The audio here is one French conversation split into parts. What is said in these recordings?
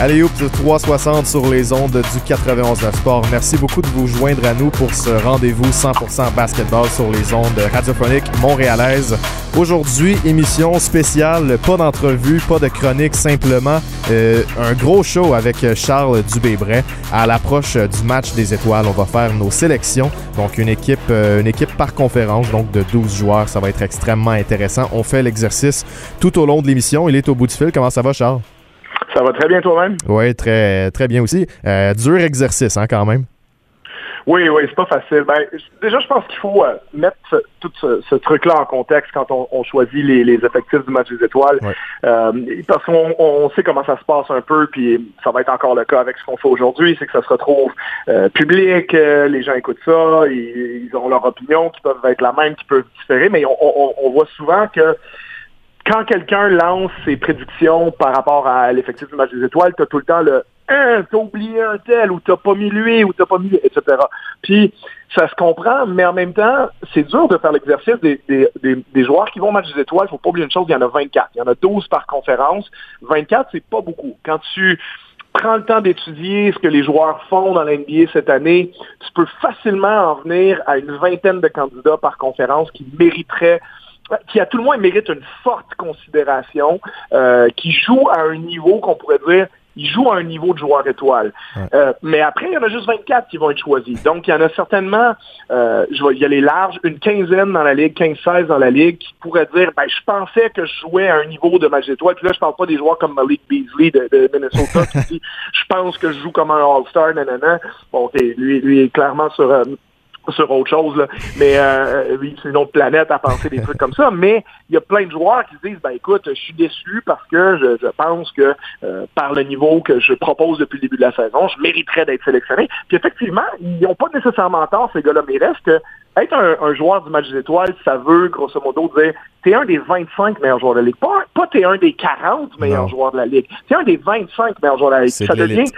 Allez, Oups 360 sur les ondes du 91 de Sport. Merci beaucoup de vous joindre à nous pour ce rendez-vous 100% basketball sur les ondes radiophoniques montréalaises. Aujourd'hui, émission spéciale, pas d'entrevue, pas de chronique, simplement euh, un gros show avec Charles Dubébret. À l'approche du match des étoiles, on va faire nos sélections. Donc une équipe, euh, une équipe par conférence, donc de 12 joueurs. Ça va être extrêmement intéressant. On fait l'exercice tout au long de l'émission. Il est au bout du fil. Comment ça va, Charles? Ça va très bien toi-même? Oui, très, très bien aussi. Euh, dur exercice, hein, quand même. Oui, oui, c'est pas facile. Ben, déjà, je pense qu'il faut euh, mettre ce, tout ce, ce truc-là en contexte quand on, on choisit les, les, effectifs du match des étoiles. Ouais. Euh, parce qu'on on sait comment ça se passe un peu, puis ça va être encore le cas avec ce qu'on fait aujourd'hui, c'est que ça se retrouve euh, public, les gens écoutent ça, ils, ils ont leur opinion qui peuvent être la même, qui peuvent différer, mais on voit souvent que quand quelqu'un lance ses prédictions par rapport à l'effectif du match des étoiles, tu as tout le temps le hein, t'as oublié un tel, ou t'as pas mis lui, ou t'as pas mis, etc. Puis ça se comprend, mais en même temps, c'est dur de faire l'exercice des, des, des, des joueurs qui vont au match des étoiles. Faut pas oublier une chose, il y en a 24. Il y en a 12 par conférence. 24, c'est pas beaucoup. Quand tu prends le temps d'étudier ce que les joueurs font dans la NBA cette année, tu peux facilement en venir à une vingtaine de candidats par conférence qui mériteraient qui à tout le moins mérite une forte considération, euh, qui joue à un niveau qu'on pourrait dire il joue à un niveau de joueur étoile. Euh, mais après, il y en a juste 24 qui vont être choisis. Donc, il y en a certainement, euh, je vais y aller large, une quinzaine dans la Ligue, 15-16 dans la Ligue, qui pourraient dire, ben, je pensais que je jouais à un niveau de match d'étoile. Puis là, je parle pas des joueurs comme Malik Beasley de, de Minnesota qui dit, je pense que je joue comme un All-Star, nanana. Bon, lui, lui est clairement sur... Euh, sur autre chose, là. mais euh, c'est une autre planète à penser des trucs comme ça. Mais il y a plein de joueurs qui se disent, ben écoute, je suis déçu parce que je, je pense que euh, par le niveau que je propose depuis le début de la saison, je mériterais d'être sélectionné. Puis effectivement, ils n'ont pas nécessairement tort, ces gars-là, mais il reste que être un, un, joueur du match des étoiles, ça veut, grosso modo, dire t'es un des 25 meilleurs joueurs de la Ligue. Pas, pas t'es un des 40 meilleurs Non. joueurs de la Ligue. T'es un des 25 meilleurs joueurs de la Ligue. Ça de devient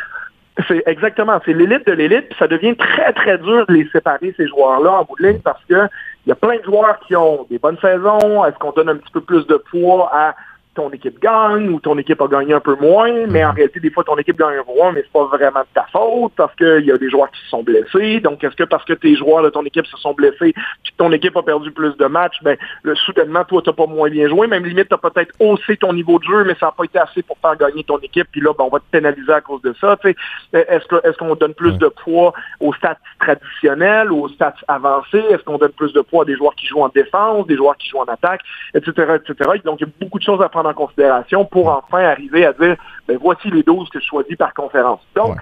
c'est exactement, c'est l'élite de l'élite, ça devient très très dur de les séparer ces joueurs-là en bout de ligne parce que il y a plein de joueurs qui ont des bonnes saisons. Est-ce qu'on donne un petit peu plus de poids à ton équipe gagne ou ton équipe a gagné un peu moins, mais en réalité, des fois, ton équipe gagne un peu moins, mais c'est pas vraiment de ta faute parce qu'il y a des joueurs qui se sont blessés. Donc, est-ce que parce que tes joueurs de ton équipe se sont blessés puis ton équipe a perdu plus de matchs, ben, le, soudainement, toi, t'as pas moins bien joué. Même limite, t'as peut-être haussé ton niveau de jeu, mais ça n'a pas été assez pour faire gagner ton équipe. Puis là, ben, on va te pénaliser à cause de ça. tu sais. Est-ce que est-ce qu'on donne plus de poids aux stats traditionnels aux stats avancés? Est-ce qu'on donne plus de poids à des joueurs qui jouent en défense, des joueurs qui jouent en attaque, etc., etc. Donc, il y a beaucoup de choses à prendre en considération pour enfin arriver à dire, ben, voici les 12 que je choisis par conférence. Donc, Ouais.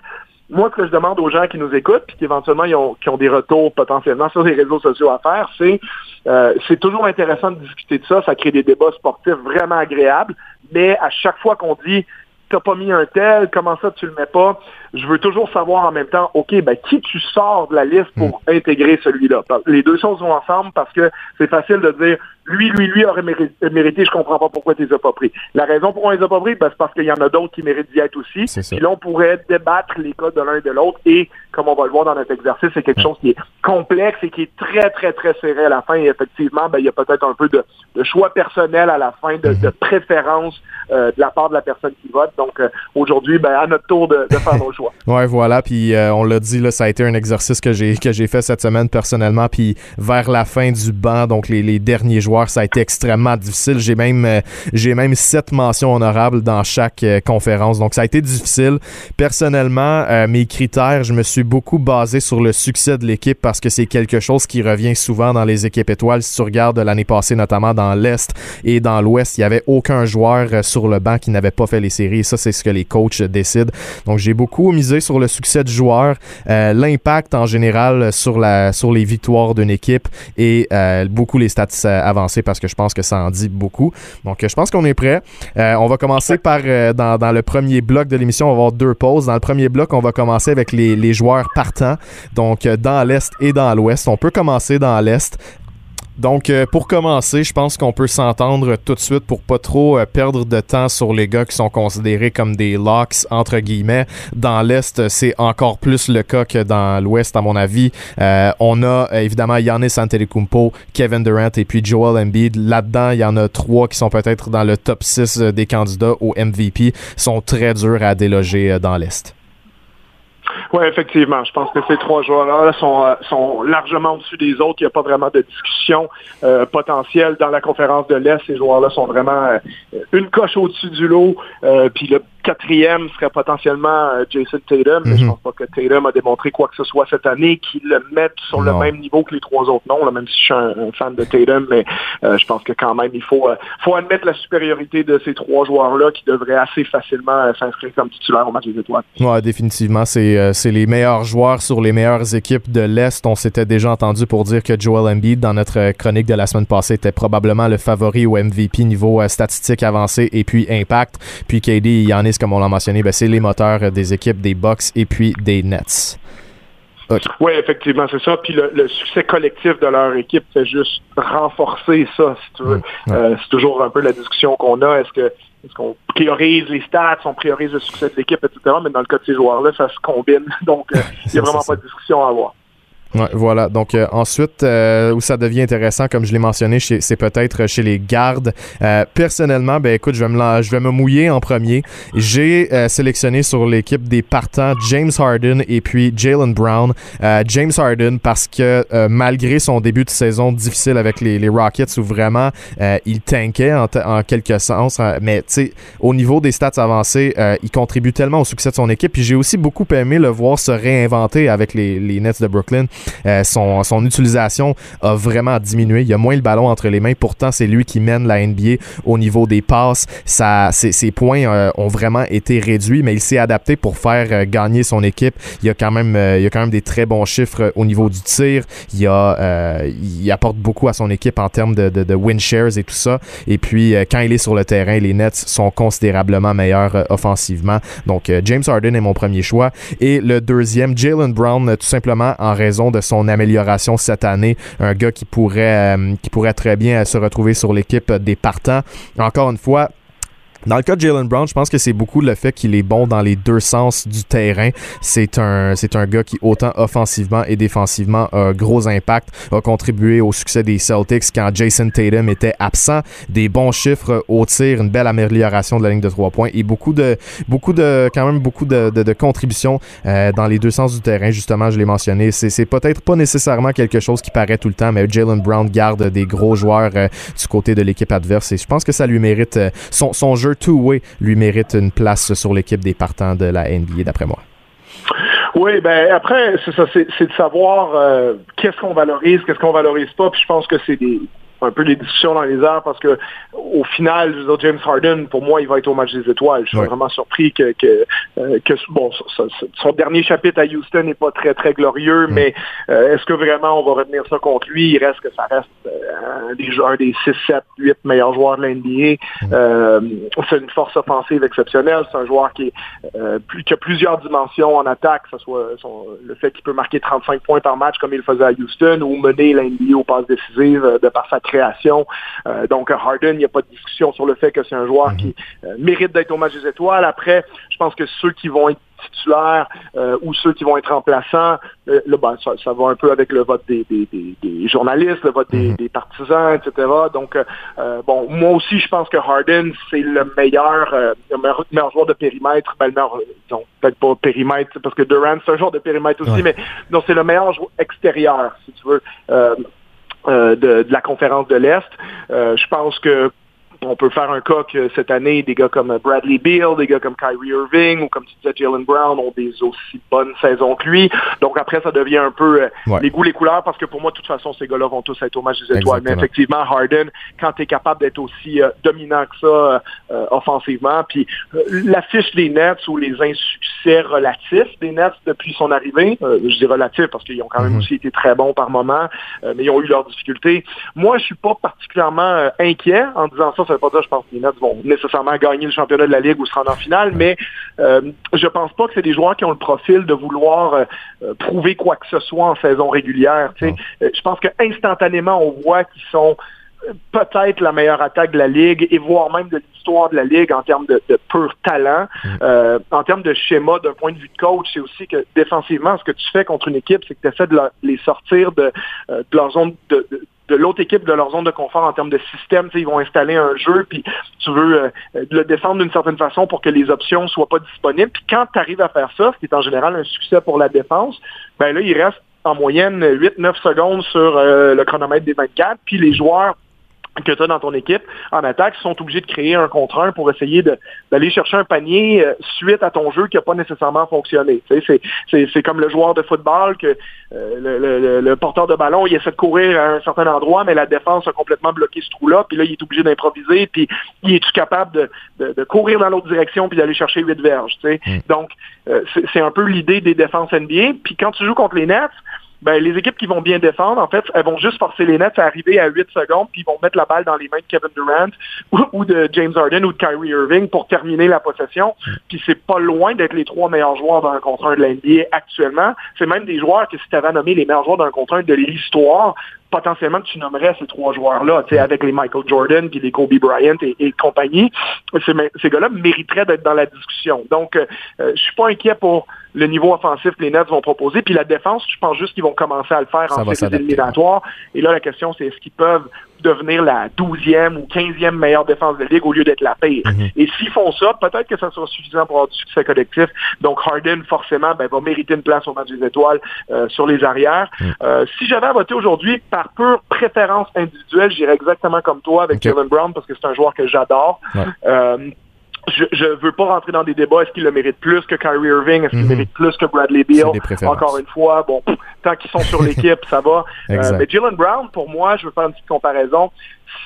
moi, ce que je demande aux gens qui nous écoutent, puis qui éventuellement ils ont, qui ont des retours potentiellement sur les réseaux sociaux à faire, c'est euh, c'est toujours intéressant de discuter de ça. Ça crée des débats sportifs vraiment agréables. Mais à chaque fois qu'on dit t'as pas mis un tel, comment ça tu le mets pas, je veux toujours savoir en même temps, OK, ben qui tu sors de la liste pour intégrer celui-là? Les deux choses vont ensemble parce que c'est facile de dire lui, lui, lui aurait méri- mérité, je comprends pas pourquoi tu les as pas pris. La raison pour on les a pas pris, ben, c'est parce qu'il y en a d'autres qui méritent d'y être aussi. Puis là, on pourrait débattre les cas de l'un et de l'autre et, comme on va le voir dans notre exercice, c'est quelque chose qui est complexe et qui est très, très, très serré à la fin. Et effectivement, ben, il y a peut-être un peu de, de choix personnel à la fin, de, de préférence euh, de la part de la personne qui vote. Donc, euh, aujourd'hui, ben, à notre tour de, de faire nos choix. Ouais, voilà. Puis euh, on l'a dit, là, ça a été un exercice que j'ai que j'ai fait cette semaine personnellement. Puis vers la fin du banc, donc les, les derniers joueurs, ça a été extrêmement difficile. J'ai même euh, j'ai même sept mentions honorables dans chaque euh, conférence. Donc ça a été difficile. Personnellement, euh, mes critères, je me suis beaucoup basé sur le succès de l'équipe parce que c'est quelque chose qui revient souvent dans les équipes étoiles. Si tu regardes l'année passée, notamment dans l'Est et dans l'Ouest, il y avait aucun joueur euh, sur le banc qui n'avait pas fait les séries. Ça, c'est ce que les coachs décident. Donc j'ai beaucoup misé sur le succès du joueur, euh, l'impact en général sur la sur les victoires d'une équipe et euh, beaucoup les stats euh, avancées parce que je pense que ça en dit beaucoup. Donc je pense qu'on est prêt. Euh, on va commencer par dans, dans le premier bloc de l'émission, on va avoir deux pauses. Dans le premier bloc, on va commencer avec les, les joueurs partants, donc dans l'Est et dans l'Ouest. On peut commencer dans l'Est. Donc, euh, pour commencer, je pense qu'on peut s'entendre tout de suite pour pas trop euh, perdre de temps sur les gars qui sont considérés comme des locks, entre guillemets. Dans l'Est, c'est encore plus le cas que dans l'Ouest, à mon avis. Euh, on a évidemment Yannis Antetokounmpo, Kevin Durant et puis Joel Embiid. Là-dedans, il y en a trois qui sont peut-être dans le top 6 des candidats au MVP. sont très durs à déloger dans l'Est. Oui, effectivement. Je pense que ces trois joueurs-là sont, euh, sont largement au-dessus des autres. Il n'y a pas vraiment de discussion euh, potentielle dans la conférence de l'Est. Ces joueurs-là sont vraiment euh, une coche au-dessus du lot. puis le quatrième serait potentiellement Jason Tatum, mais je mhm. pense pas que Tatum a démontré quoi que ce soit cette année qui le mette sur le même niveau que les trois autres là, même si je suis un, fan de Tatum, mais je pense que quand même il faut, faut admettre la supériorité de ces trois joueurs-là qui devraient assez facilement s'inscrire comme titulaire au match des étoiles. Oui, définitivement. C'est les meilleurs joueurs sur les meilleures équipes de l'Est. On s'était déjà entendu pour dire que Joel Embiid, dans notre chronique de la semaine passée, était probablement le favori au MVP niveau euh, statistique avancé et puis impact. Puis KD et Comme on l'a mentionné, ben, c'est les moteurs des équipes des Bucks et puis des Nets. Oui, effectivement, c'est ça. Puis le, succès collectif de leur équipe fait juste renforcer ça, si tu veux. Euh, c'est toujours un peu la discussion qu'on a. Est-ce que est-ce qu'on priorise les stats, on priorise le succès de l'équipe, etc. Mais dans le cas de ces joueurs-là, ça se combine. Donc, euh, il n'y a vraiment pas de discussion à avoir. Ouais, voilà. Donc euh, ensuite, euh, où ça devient intéressant, comme je l'ai mentionné, c'est peut-être chez les gardes. Euh, personnellement, ben écoute, je vais me, je vais me mouiller en premier. J'ai sélectionné sur l'équipe des partants James Harden et puis Jalen Brown. James Harden parce que malgré son début de saison difficile avec les, les Rockets où vraiment il tankait en, en quelque sens, hein, mais tu sais, au niveau des stats avancées, il contribue tellement au succès de son équipe. Puis j'ai aussi beaucoup aimé le voir se réinventer avec les, les Nets de Brooklyn. Euh, son, son utilisation a vraiment diminué. Il y a moins le ballon entre les mains. Pourtant, c'est lui qui mène la NBA au niveau des passes. Ça, ses, points euh, ont vraiment été réduits, mais il s'est adapté pour faire euh, gagner son équipe. Il y a quand même, a quand même des très bons chiffres au niveau du tir. Il, a, il apporte beaucoup à son équipe en termes de, de, de win shares et tout ça. Et puis, quand il est sur le terrain, les Nets sont considérablement meilleurs offensivement. Donc, James Harden est mon premier choix. Et le deuxième, Jalen Brown, tout simplement en raison de son amélioration cette année. Un gars qui pourrait, euh, qui pourrait très bien se retrouver sur l'équipe des partants. Encore une fois, dans le cas de Jalen Brown, je pense que c'est beaucoup le fait qu'il est bon dans les deux sens du terrain. C'est un, c'est un gars qui, autant offensivement et défensivement, a un gros impact, a contribué au succès des Celtics quand Jason Tatum était absent. Des bons chiffres au tir, une belle amélioration de la ligne de trois points et beaucoup de, beaucoup de, quand même beaucoup de, de, contributions euh, dans les deux sens du terrain. Justement, je l'ai mentionné. C'est, c'est peut-être pas nécessairement quelque chose qui paraît tout le temps, mais Jalen Brown garde des gros joueurs euh, du côté de l'équipe adverse et je pense que ça lui mérite euh, son, son jeu two-way lui mérite une place sur l'équipe des partants de la NBA, d'après moi. Oui, ben après, c'est ça, c'est de savoir euh, qu'est-ce qu'on valorise, qu'est-ce qu'on valorise pas. Puis je pense que c'est des, un peu les discussions dans les airs parce que au final, James Harden, pour moi, il va être au match des étoiles. Je suis vraiment surpris que, que, euh, bon, son, dernier chapitre à Houston n'est pas très, très glorieux, mm. mais euh, est-ce que vraiment on va retenir ça contre lui? Il reste que ça reste euh, un, des, joueurs des 6, 7, 8 meilleurs joueurs de l'NBA. Mm. c'est une force offensive exceptionnelle. C'est un joueur qui, plus, qui a plusieurs dimensions en attaque, que ce soit le fait qu'il peut marquer 35 points par match comme il le faisait à Houston ou mener l'NBA aux passes décisives de par sa création. donc Harden, il n'y a pas de discussion sur le fait que c'est un joueur qui mhm. euh, mérite d'être au match des étoiles. Après, je pense que ceux qui vont être titulaires euh, ou ceux qui vont être remplaçants, euh, là, ben, ça, va un peu avec le vote des, journalistes, le vote des, mhm. partisans, etc. Donc, bon, moi aussi, je pense que Harden, c'est le meilleur, meilleur, joueur de périmètre. Ben, non, peut-être pas périmètre, parce que Durant, c'est un joueur de périmètre aussi, mais non, c'est le meilleur joueur extérieur, si tu veux. Euh, de, la conférence de l'Est. Euh, je pense que on peut faire un cas que cette année, des gars comme Bradley Beal, des gars comme Kyrie Irving ou comme tu disais Jalen Brown ont des aussi bonnes saisons que lui. Donc après, ça devient un peu euh, les goûts, les couleurs, parce que pour moi, de toute façon, ces gars-là vont tous être au match des étoiles. Mais effectivement, Harden, quand tu es capable d'être aussi euh, dominant que ça euh, offensivement, puis l'affiche des Nets ou les insuccès relatifs des Nets depuis son arrivée, je dis relatifs parce qu'ils ont quand même mm-hmm. aussi été très bons par moment, mais ils ont eu leurs difficultés. Moi, je suis pas particulièrement inquiet en disant ça Ça veut pas dire, je pense que les Nets vont nécessairement gagner le championnat de la Ligue ou se rendre en finale, mais euh, je pense pas que c'est des joueurs qui ont le profil de vouloir euh, euh, prouver quoi que ce soit en saison régulière. je pense que instantanément, on voit qu'ils sont peut-être la meilleure attaque de la Ligue et voire même de l'histoire de la Ligue en termes de, pur talent. Mm. en termes de schéma, d'un point de vue de coach, c'est aussi que défensivement, ce que tu fais contre une équipe, c'est que tu essaies de, les sortir de, de leur zone de, de l'autre équipe de leur zone de confort en termes de système. Ils vont installer un jeu, puis tu veux euh, le défendre d'une certaine façon pour que les options soient pas disponibles. Puis quand tu arrives à faire ça, ce qui est en général un succès pour la défense, ben là, il reste en moyenne 8-9 secondes sur euh, le chronomètre des 24, puis les joueurs que tu as dans ton équipe en attaque sont obligés de créer un contre un pour essayer d'aller chercher un panier euh, suite à ton jeu qui n'a pas nécessairement fonctionné. C'est comme le joueur de football que euh, le, porteur de ballon, il essaie de courir à un certain endroit, mais la défense a complètement bloqué ce trou-là, puis là, il est obligé d'improviser, puis il est-tu capable de, courir dans l'autre direction puis d'aller chercher huit verges. Mm. Donc, euh, c'est un peu l'idée des défenses NBA. Puis quand tu joues contre les Nets, ben, les équipes qui vont bien défendre, en fait, elles vont juste forcer les Nets à arriver à 8 secondes, puis ils vont mettre la balle dans les mains de Kevin Durant ou, de James Harden ou de Kyrie Irving pour terminer la possession. Puis c'est pas loin d'être les trois meilleurs joueurs d'un contre un de l'NBA actuellement. C'est même des joueurs que si tu avais nommé les meilleurs joueurs d'un contre un de l'histoire, potentiellement tu nommerais ces trois joueurs-là, avec les Michael Jordan, puis les Kobe Bryant et, compagnie. Ces, gars-là mériteraient d'être dans la discussion. Donc, euh, euh, je suis pas inquiet pour le niveau offensif que les Nets vont proposer. Puis la défense, je pense juste qu'ils vont commencer à le faire en séries éliminatoires. Et là, la question, c'est est-ce qu'ils peuvent devenir la 12e ou 15e meilleure défense de la Ligue au lieu d'être la pire. Mhm. Et s'ils font ça, peut-être que ça sera suffisant pour avoir du succès collectif. Donc Harden, forcément, ben, va mériter une place au match des étoiles euh, sur les arrières. Mhm. Euh, si j'avais à voter aujourd'hui par pure préférence individuelle, j'irais exactement comme toi avec Kevin Brown parce que c'est un joueur que j'adore. Euh, je ne veux pas rentrer dans des débats. Est-ce qu'il le mérite plus que Kyrie Irving? Est-ce qu'il mhm. mérite plus que Bradley Beal? Encore une fois, bon, tant qu'ils sont sur l'équipe, ça va. Euh, mais Jalen Brown, pour moi, je veux faire une petite comparaison.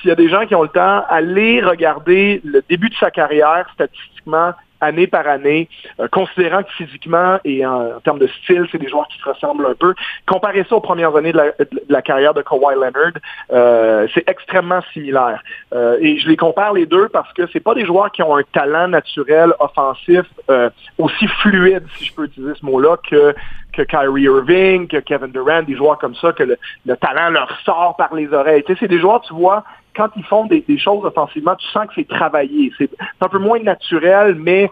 S'il y a des gens qui ont le temps, allez regarder le début de sa carrière statistiquement année par année, euh, considérant que physiquement et en, termes de style, c'est des joueurs qui se ressemblent un peu. Comparez ça aux premières années de la, carrière de Kawhi Leonard, euh, c'est extrêmement similaire. Euh, et je les compare les deux parce que c'est pas des joueurs qui ont un talent naturel offensif aussi fluide, si je peux utiliser ce mot-là, que que Kyrie Irving, que Kevin Durant, des joueurs comme ça, que le, le talent leur sort par les oreilles. Tu sais, c'est des joueurs, tu vois, quand ils font des, choses offensivement, tu sens que c'est travaillé. C'est un peu moins naturel, mais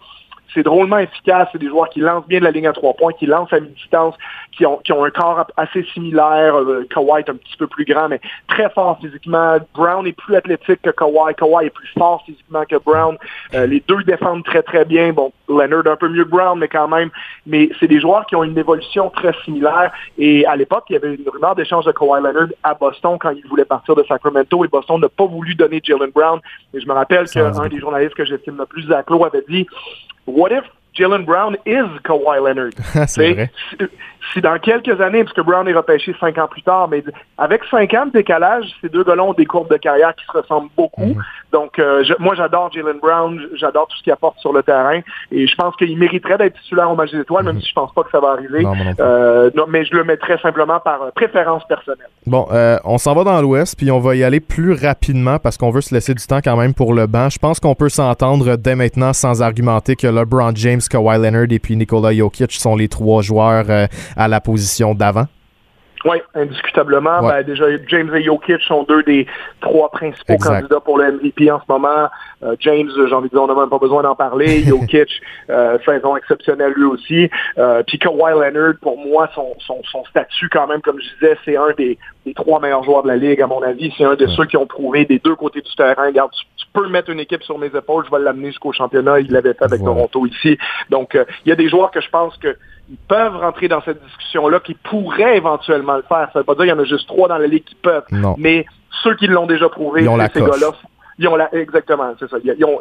c'est drôlement efficace. C'est des joueurs qui lancent bien de la ligne à trois points, qui lancent à mi-distance, qui ont, qui ont un corps assez similaire. Euh, Kawhi est un petit peu plus grand, mais très fort physiquement. Brown est plus athlétique que Kawhi. Kawhi est plus fort physiquement que Brown. Euh, les deux défendent très, très bien. Bon, Leonard un peu mieux que Brown, mais quand même. Mais c'est des joueurs qui ont une évolution très similaire. Et à l'époque, il y avait une rumeur d'échange de Kawhi Leonard à Boston quand il voulait partir de Sacramento. Et Boston n'a pas voulu donner Jalen Brown. Et je me rappelle qu'un des journalistes que j'estime le plus à Clos avait dit what if Jalen Brown is Kawhi Leonard? c'est vrai si dans quelques années, parce que Brown est repêché cinq ans plus tard, mais avec cinq ans de décalage, ces deux gars ont des courbes de carrière qui se ressemblent beaucoup. Mhm. Donc, euh, moi, j'adore Jalen Brown, j'adore tout ce qu'il apporte sur le terrain, et je pense qu'il mériterait d'être titulaire au match des étoiles, même mhm. si je pense pas que ça va arriver. Euh, mais je le mettrais simplement par euh, préférence personnelle. Bon, on s'en va dans l'Ouest, puis on va y aller plus rapidement parce qu'on veut se laisser du temps quand même pour le banc. Je pense qu'on peut s'entendre dès maintenant sans argumenter que LeBron James, Kawhi Leonard et puis Nikola Jokic sont les trois joueurs à la position d'avant? Oui, indiscutablement. Ben, déjà, James et Jokic sont deux des trois principaux candidats pour le MVP en ce moment. Euh, James, j'ai envie de dire, on n'a même pas besoin d'en parler. Jokic, euh, saison exceptionnelle lui aussi. Euh, puis Kawhi Leonard, pour moi, son, son, statut quand même, comme je disais, c'est un des, trois meilleurs joueurs de la Ligue, à mon avis. C'est un de ceux qui ont prouvé des deux côtés du terrain. Regarde, tu, peux mettre une équipe sur mes épaules, je vais l'amener jusqu'au championnat. Il l'avait fait avec Toronto ici. Donc, il y a des joueurs que je pense que ils peuvent rentrer dans cette discussion-là, qui pourraient éventuellement le faire. Ça ne veut pas dire qu'il y en a juste trois dans la ligue qui peuvent. Mais ceux qui l'ont déjà prouvé, ces gars-là ils ont la, exactement, c'est ça. Ils ont,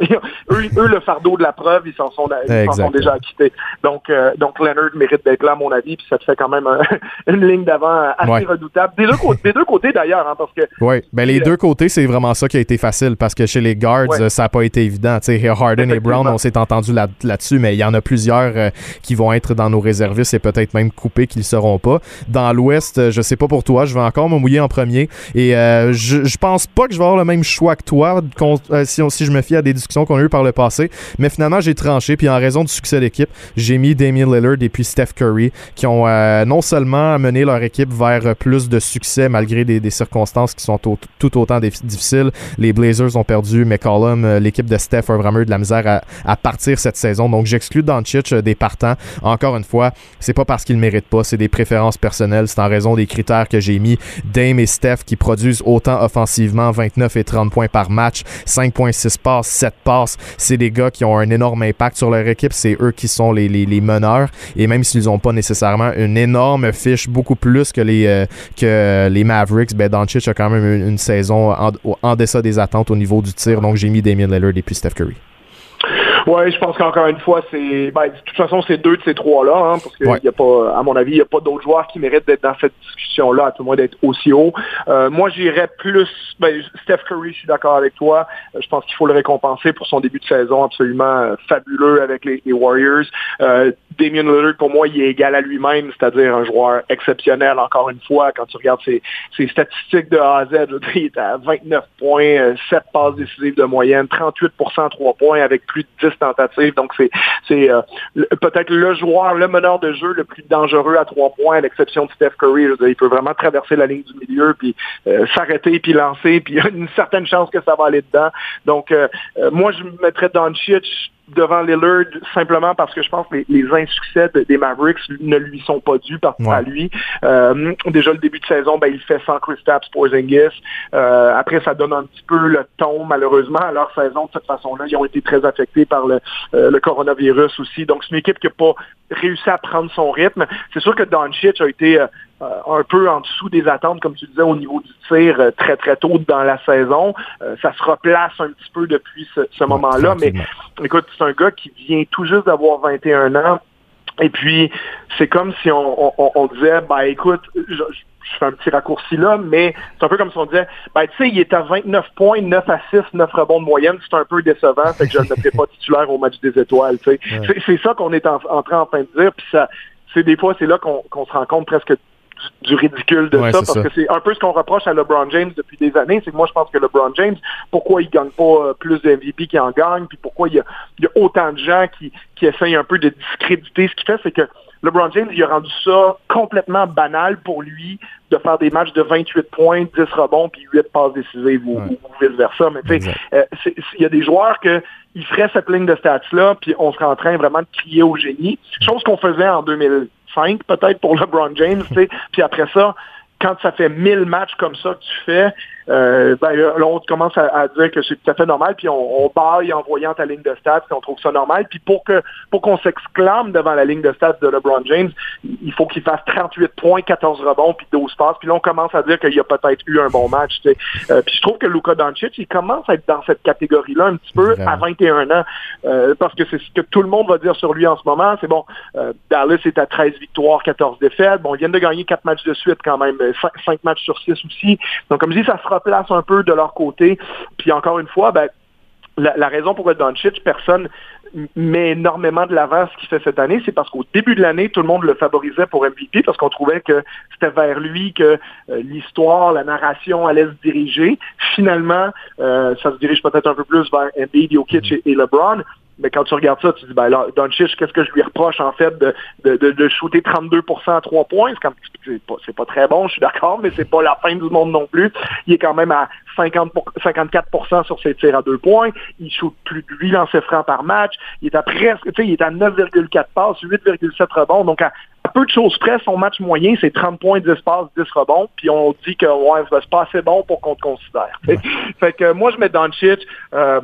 eux, le fardeau de la preuve, ils s'en sont, sont, déjà acquittés. Donc, euh, donc Leonard mérite d'être là, à mon avis, puis ça te fait quand même une ligne d'avant assez redoutable. Des deux, côtés, deux côtés d'ailleurs, hein, parce que. Oui, ben les deux côtés, c'est vraiment ça qui a été facile, parce que chez les guards, ça n'a pas été évident. sais Harden et Brown, on s'est entendu là, dessus mais il y en a plusieurs euh, qui vont être dans nos réservistes et peut-être même coupés qui ne seront pas. Dans l'Ouest, euh, je sais pas pour toi, je vais encore me mouiller en premier, et je, je pense pas que je vais avoir le même choix que toi si, si, je me fie à des discussions qu'on a eues par le passé. Mais finalement, j'ai tranché, puis en raison du succès de l'équipe, j'ai mis Damien Lillard et puis Steph Curry, qui ont non seulement mené leur équipe vers plus de succès malgré des, circonstances qui sont tout autant difficiles. Les Blazers ont perdu McCollum, l'équipe de Steph a vraiment eu de la misère à, partir cette saison. Donc j'exclus Doncic des partants. Encore une fois, c'est pas parce qu'ils méritent pas, c'est des préférences personnelles, c'est en raison des critères que j'ai mis. Dame et Steph qui produisent autant offensivement, 29 et 30 points par match, 5.6 passes, 7 passes. C'est des gars qui ont un énorme impact sur leur équipe, c'est eux qui sont les, meneurs. Et même s'ils n'ont pas nécessairement une énorme fiche, beaucoup plus que les, euh, que les Mavericks, ben Doncic a quand même une, saison en, en des attentes au niveau du tir. Donc j'ai mis Damien Lillard et puis Steph Curry. Oui, je pense qu'encore une fois, c'est ben, de toute façon, c'est deux de ces trois-là, hein, parce qu'il y a pas, à mon avis, il n'y a pas d'autres joueurs qui méritent d'être dans cette discussion-là, à tout le moins d'être aussi haut. Euh, moi, j'irais plus ben, Steph Curry, je suis d'accord avec toi. Euh, je pense qu'il faut le récompenser pour son début de saison absolument euh, fabuleux avec les, Warriors. Damien Lillard, pour moi, il est égal à lui-même, c'est-à-dire un joueur exceptionnel, encore une fois, quand tu regardes ses, statistiques de A à Z, il est à 29 points, 7 passes décisives de moyenne, 38% 3 points avec plus de 10 tentatives. Donc, c'est euh, peut-être le joueur, le meneur de jeu le plus dangereux à 3 points, à l'exception de Steph Curry. il peut vraiment traverser la ligne du milieu, puis euh, s'arrêter, puis lancer, puis il y a une certaine chance que ça va aller dedans. Donc, euh, moi, je mettrais Doncic devant Lillard simplement parce que je pense que les, insuccès des Mavericks ne lui sont pas dus par à lui. Euh, déjà le début de saison, ben, il fait sans Kristaps Porzingis. Euh, après, ça donne un petit peu le ton malheureusement à leur saison de cette façon-là. Ils ont été très affectés par le, euh, le coronavirus aussi. Donc c'est une équipe qui n'a pas réussi à prendre son rythme. C'est sûr que Doncic a été euh, un peu en dessous des attentes, comme tu disais, au niveau du tir euh, très très tôt dans la saison. Euh, ça se replace un petit peu depuis ce, moment-là, mais écoute, c'est un gars qui vient tout juste d'avoir 21 ans. Et puis, c'est comme si on, disait, ben écoute, je, fais un petit raccourci là, mais c'est un peu comme si on disait, ben tu sais, il est à 29 points, 9 à 6, 9 rebonds de moyenne, c'est un peu décevant, fait que je ne mettrai pas titulaire au match des étoiles, tu sais. C'est ça qu'on est en, train enfin de dire, puis ça, c'est des fois, c'est là qu'on se rend compte presque du, ridicule de ça, parce que c'est un peu ce qu'on reproche à LeBron James depuis des années, c'est que moi je pense que LeBron James, pourquoi il gagne pas euh, plus de MVP qu'il en gagne, puis pourquoi il y, a, il y a autant de gens qui, qui essayent un peu de discréditer ce qu'il fait, c'est que LeBron James, il a rendu ça complètement banal pour lui de faire des matchs de 28 points, 10 rebonds, puis 8 passes décisives ou, vice-versa. Mais tu sais, euh, il y a des joueurs que ils feraient cette ligne de stats-là, puis on serait en train vraiment de crier au génie. Chose qu'on faisait en 2000, 5 peut-être pour LeBron James, puis après ça, quand ça fait 1000 matchs comme ça que tu fais, euh, ben, là, on commence à, dire que c'est tout à fait normal, puis on, on baille en voyant ta ligne de stats, puis on trouve ça normal. Puis pour que pour qu'on s'exclame devant la ligne de stats de LeBron James, il faut qu'il fasse 38 points, 14 rebonds, puis 12 passes. Puis là, on commence à dire qu'il y a peut-être eu un bon match. Euh, puis je trouve que Luka Doncic, il commence à être dans cette catégorie-là un petit peu à 21 ans, euh, parce que c'est ce que tout le monde va dire sur lui en ce moment. C'est bon, euh, Dallas est à 13 victoires, 14 défaites. Bon, ils viennent de gagner 4 matchs de suite quand même, 5, matchs sur 6 aussi. Donc, comme je dis, ça sera place un peu de leur côté. Puis encore une fois, ben, la, raison pour le Doncic, personne met énormément de l'avant ce qu'il fait cette année, c'est parce qu'au début de l'année, tout le monde le favorisait pour MVP parce qu'on trouvait que c'était vers lui que euh, l'histoire, la narration allait se diriger. Finalement, euh, ça se dirige peut-être un peu plus vers Embiid, Jokic et, et LeBron mais quand tu regardes ça, tu dis, ben là, Doncic, qu'est-ce que je lui reproche, en fait, de, de, de, shooter 32% à 3 points? C'est pas, pas très bon, je suis d'accord, mais c'est pas la fin du monde non plus. Il est quand même à 50 54% sur ses tirs à 2 points. Il shoot plus de 8 lancers francs par match. Il est à presque, tu sais, il est à 9,4 passes, 8,7 rebonds. Donc, à, peu de choses près, son match moyen, c'est 30 points, 10 passes, 10 rebonds. Puis on dit que ouais, c'est pas assez bon pour qu'on te considère. Fait que moi, je mets Doncic. Euh,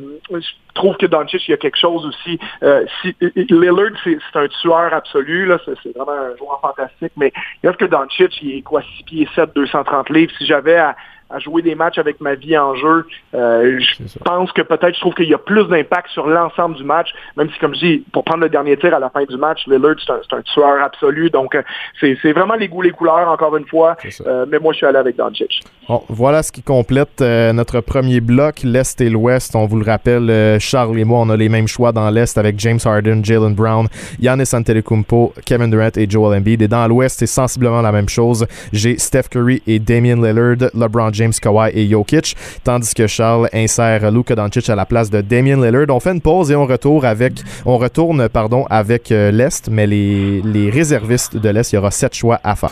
trouve que Doncic, il y a quelque chose aussi. Euh, si, Lillard, c'est un tueur absolu, là, c'est vraiment un joueur fantastique, mais il reste que Doncic, il est quoi, 6 pieds 7, 230 livres. Si j'avais à, à jouer des matchs avec ma vie en jeu. Euh, je pense que peut-être je trouve qu'il y a plus d'impact sur l'ensemble du match, même si, comme je dis, pour prendre le dernier tir à la fin du match, Lillard, c'est un, un, tueur absolu. Donc, euh, c'est vraiment les goûts, les couleurs, encore une fois. Euh, mais moi, je suis allé avec Doncic. Bon, voilà ce qui complète notre premier bloc, l'Est et l'Ouest. On vous le rappelle, Charles et moi, on a les mêmes choix dans l'Est avec James Harden, Jalen Brown, Giannis Antetokounmpo, Kevin Durant et Joel Embiid. Et dans l'Ouest, c'est sensiblement la même chose. J'ai Steph Curry et Damian Lillard, LeBron James Kawhi et Jokic, tandis que Charles insère Luka Doncic à la place de Damian Lillard. On fait une pause et on retourne avec, on retourne pardon avec euh, l'est, mais les, les réservistes de l'est, il y aura sept choix à faire.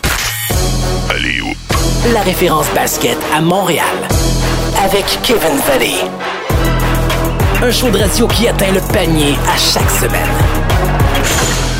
Allez, La référence basket à Montréal avec Kevin Valley. Un show de radio qui atteint le panier à chaque semaine.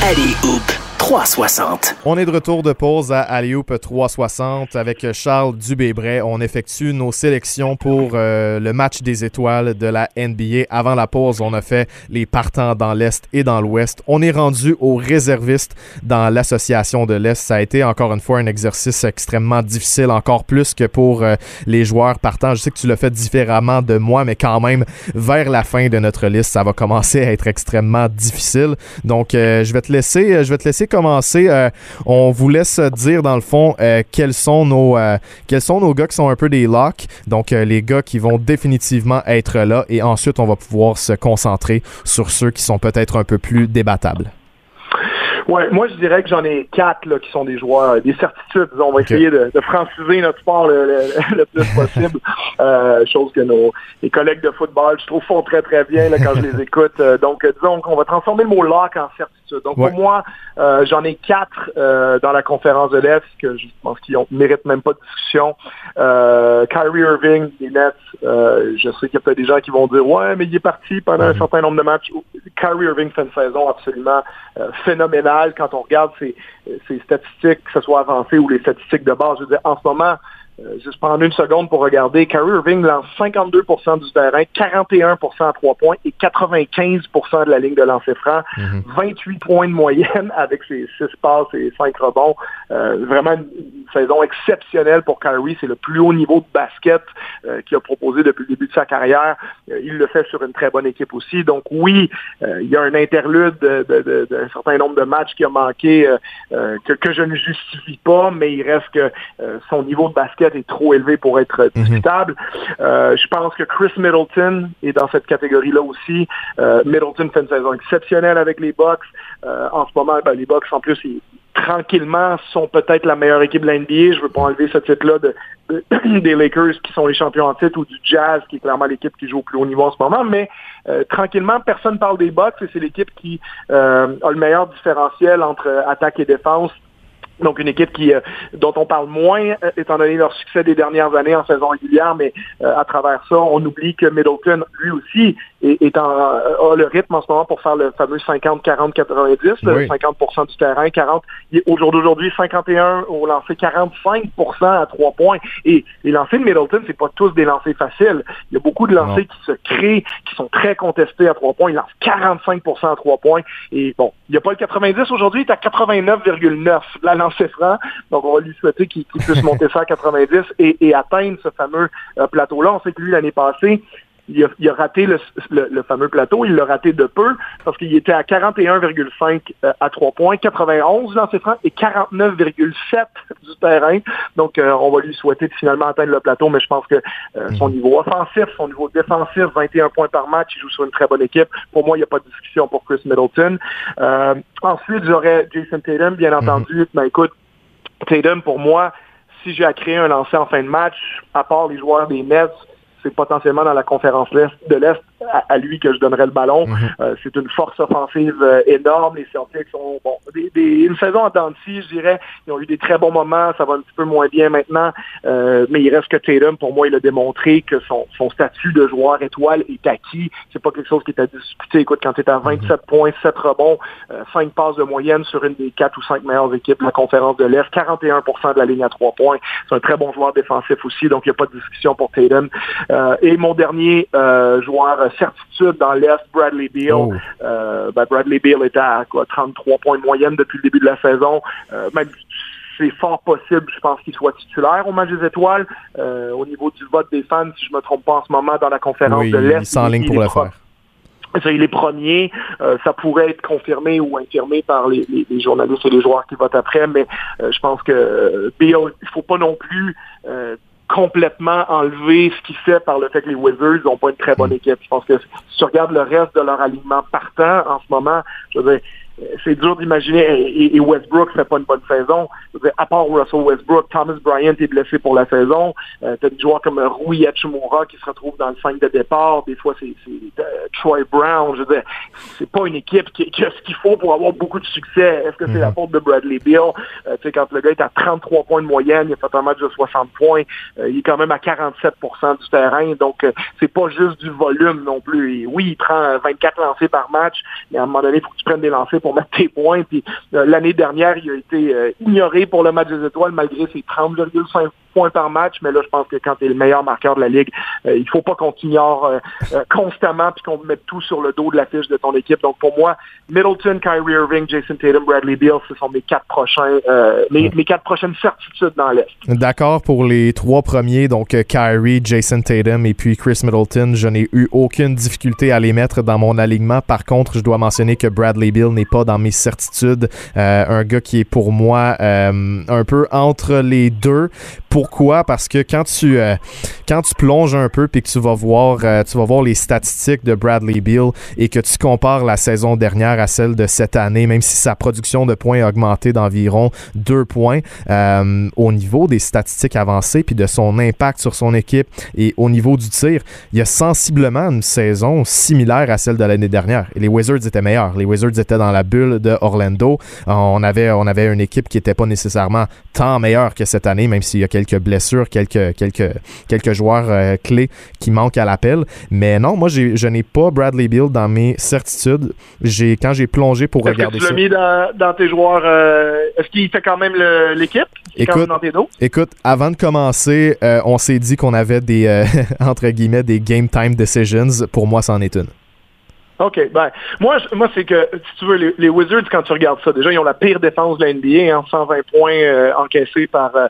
Allez, Hoop. 360. On est de retour de pause à Alley-Oop 360 avec Charles Dubébret. On effectue nos sélections pour euh, le match des étoiles de la NBA. Avant la pause, on a fait les partants dans l'Est et dans l'Ouest. On est rendu aux réservistes dans l'association de l'Est. Ça a été encore une fois un exercice extrêmement difficile, encore plus que pour euh, les joueurs partants. Je sais que tu l'as fait différemment de moi, mais quand même, vers la fin de notre liste, ça va commencer à être extrêmement difficile. Donc, euh, je vais te laisser, je vais te laisser commencer, euh, on vous laisse dire dans le fond euh, quels sont nos euh, quels sont nos gars qui sont un peu des locks, donc les gars qui vont définitivement être là, et ensuite on va pouvoir se concentrer sur ceux qui sont peut-être un peu plus débattables. Ouais, moi je dirais que j'en ai quatre là, qui sont des joueurs, des certitudes. On va essayer de, franciser notre sport le, plus possible. euh, chose que nos les collègues de football, je trouve, font très très bien là, quand je les écoute. donc disons qu'on va transformer le mot lock en certitude donc pour moi, euh, j'en ai quatre euh, dans la conférence de l'Est que je pense qu'ils ne méritent même pas de discussion. Euh, Kyrie Irving, les Nets, je sais qu'il y a peut-être des gens qui vont dire Ouais, mais il est parti pendant un certain nombre de matchs. Kyrie Irving fait une saison absolument phénoménale quand on regarde ses, ses statistiques, que ce soit avancées ou les statistiques de base. Je veux dire, en ce moment, euh, juste prendre une seconde pour regarder. Kyrie Irving lance 52% du terrain, 41% à trois points et 95% de la ligne de lancer franc. 28 mhm. points de moyenne avec ses 6 passes et 5 rebonds. Euh, vraiment une, saison exceptionnelle pour Kyrie. C'est le plus haut niveau de basket euh, qu'il a proposé depuis le début de sa carrière. il le fait sur une très bonne équipe aussi. Donc oui, il y a un interlude d'un certain nombre de matchs qui a manqué que, que je ne justifie pas, mais il reste que son niveau de basket est trop élevé pour être mhm. discutable. Euh, je pense que Chris Middleton est dans cette catégorie-là aussi. Euh, Middleton fait une saison exceptionnelle avec les Bucks. Euh, en ce moment, ben, les Bucks, en plus, ils, tranquillement sont peut-être la meilleure équipe de la NBA. Je veux pas enlever ce titre-là de, des Lakers qui sont les champions en titre ou du Jazz qui est clairement l'équipe qui joue au plus haut niveau en ce moment. Mais tranquillement, personne parle des Bucks et c'est l'équipe qui a le meilleur différentiel entre attaque et défense donc une équipe qui euh, dont on parle moins euh, étant donné leur succès des dernières années en saison régulière, mais euh, à travers ça, on oublie que Middleton, lui aussi, est, en, a le rythme en ce moment pour faire le fameux 50-40-90, 50% du terrain, 40. Au jour d'aujourd'hui, 51 au lancer 45% à trois points. Et les lancers de Middleton, c'est pas tous des lancers faciles. Il y a beaucoup de lancers qui se créent, qui sont très contestés à trois points. Il lance 45% à trois points. Et bon, il n'y a pas le 90 aujourd'hui, il est à 89,9 lancé franc. Donc, on va lui souhaiter qu'il puisse monter ça à 90 et, atteindre ce fameux euh, plateau-là. On sait que lui, l'année passée, il a, raté le, fameux plateau, il l'a raté de peu parce qu'il était à 41,5 euh, à 3 points, 91 dans ses francs et 49,7 du terrain. Donc, euh, on va lui souhaiter de finalement atteindre le plateau, mais je pense que euh, son niveau offensif, son niveau défensif, 21 points par match, il joue sur une très bonne équipe. Pour moi, il n'y a pas de discussion pour Chris Middleton. ensuite, j'aurais Jason Tatum, bien entendu. Mais écoute, Tatum, pour moi, si j'ai à créer un lancer en fin de match, à part les joueurs des Mets, c'est potentiellement dans la conférence de l'Est à, lui que je donnerais le ballon. Mhm. Euh, c'est une force offensive euh, énorme. Les Celtics ont bon, des, une saison en dents je dirais. Ils ont eu des très bons moments. Ça va un petit peu moins bien maintenant. Euh, mais il reste que Tatum, pour moi, il a démontré que son, son statut de joueur étoile est acquis. C'est pas quelque chose qui est à discuter. Écoute, quand tu es à 27 mhm. points, 7 rebonds, 5 passes de moyenne sur une des 4 ou 5 meilleures équipes de la conférence de l'Est, 41% de la ligne à 3 points. C'est un très bon joueur défensif aussi, donc il n'y a pas de discussion pour Tatum. et mon dernier joueur certitude dans l'Est, Bradley Beal. Oh. Euh, ben, Bradley Beal était à 33 points de moyenne depuis le début de la saison. Euh, même c'est fort possible, je pense, qu'il soit titulaire au match des étoiles. Euh, au niveau du vote des fans, si je ne me trompe pas en ce moment, dans la conférence de l'Est. Il s'enligne pour le faire. il est premier. ça pourrait être confirmé ou infirmé par les, journalistes et les joueurs qui votent après, mais je pense que Beal, il faut pas non plus complètement enlever ce qui fait par le fait que les Wizards n'ont pas une très bonne mm. équipe. Je pense que si tu regardes le reste de leur alignement partant en ce moment, je veux dire, c'est dur d'imaginer, et, Westbrook fait pas une bonne saison. À part Russell Westbrook, Thomas Bryant est blessé pour la saison. Euh, tu as des joueurs comme Rui Hachimura qui se retrouve dans le 5 de départ. Des fois, c'est euh, Troy Brown. Je veux dire, c'est pas une équipe qui, a ce qu'il faut pour avoir beaucoup de succès. Est-ce que c'est la mhm. faute de Bradley Bill? Euh, tu sais, quand le gars est à 33 points de moyenne, il a fait un match de 60 points, il est quand même à 47% du terrain. Donc, c'est pas juste du volume non plus. oui, il prend 24 lancés par match, mais à un moment donné, il faut que tu prennes des lancers pour mettre tes points. Puis l'année dernière, il a été ignoré pour le match des étoiles malgré ses 30,5 points par match, mais là, je pense que quand tu es le meilleur marqueur de la Ligue, euh, il faut pas qu'on t'ignore euh, euh, constamment puis qu'on mette tout sur le dos de la fiche de ton équipe. Donc, pour moi, Middleton, Kyrie Irving, Jason Tatum, Bradley Beal, ce sont mes quatre prochains, mes, quatre prochaines certitudes dans l'Est. D'accord pour les trois premiers, donc Kyrie, Jason Tatum et puis Chris Middleton. Je n'ai eu aucune difficulté à les mettre dans mon alignement. Par contre, je dois mentionner que Bradley Beal n'est pas dans mes certitudes. un gars qui est pour moi un peu entre les deux. Pourquoi? Parce que quand tu, euh, quand tu plonges un peu puis que tu vas voir, euh, tu vas voir les statistiques de Bradley Beal et que tu compares la saison dernière à celle de cette année, même si sa production de points a augmenté d'environ deux points euh, au niveau des statistiques avancées puis de son impact sur son équipe et au niveau du tir, il y a sensiblement une saison similaire à celle de l'année dernière. Les Wizards étaient meilleurs. Les Wizards étaient dans la bulle de Orlando. On avait, on avait une équipe qui n'était pas nécessairement tant meilleure que cette année, même s'il y a quelques quelques blessures, quelques, quelques, quelques joueurs euh, clés qui manquent à l'appel. Mais non, moi, je n'ai pas Bradley Beal dans mes certitudes. J'ai, quand j'ai plongé pour regarder ça. tu l'as mis dans, tes joueurs. Euh, est-ce qu'il fait quand même l'équipe? Écoute, écoute, avant de commencer, euh, on s'est dit qu'on avait des, entre guillemets, des game time decisions. Pour moi, c'en est une. OK. Ben, moi, moi c'est que, si tu veux, les, Wizards, quand tu regardes ça, déjà, ils ont la pire défense de la NBA, hein, 120 points euh, encaissés par... Euh,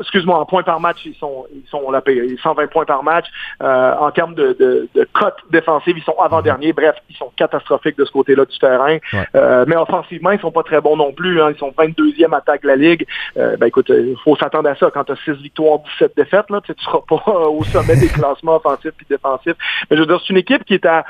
excuse-moi, en points par match, ils sont, ils sont la pire. 120 points par match. Euh, en termes de, de, de cote défensive, ils sont avant-derniers. Bref, ils sont catastrophiques de ce côté-là du terrain. mais offensivement, ils sont pas très bons non plus. Hein, ils sont 22e attaque de la Ligue. ben écoute, il faut s'attendre à ça. Quand tu as 6 victoires, 17 défaites, là, tu ne seras pas au sommet des classements offensifs et défensifs. Mais je veux dire, c'est une équipe qui est à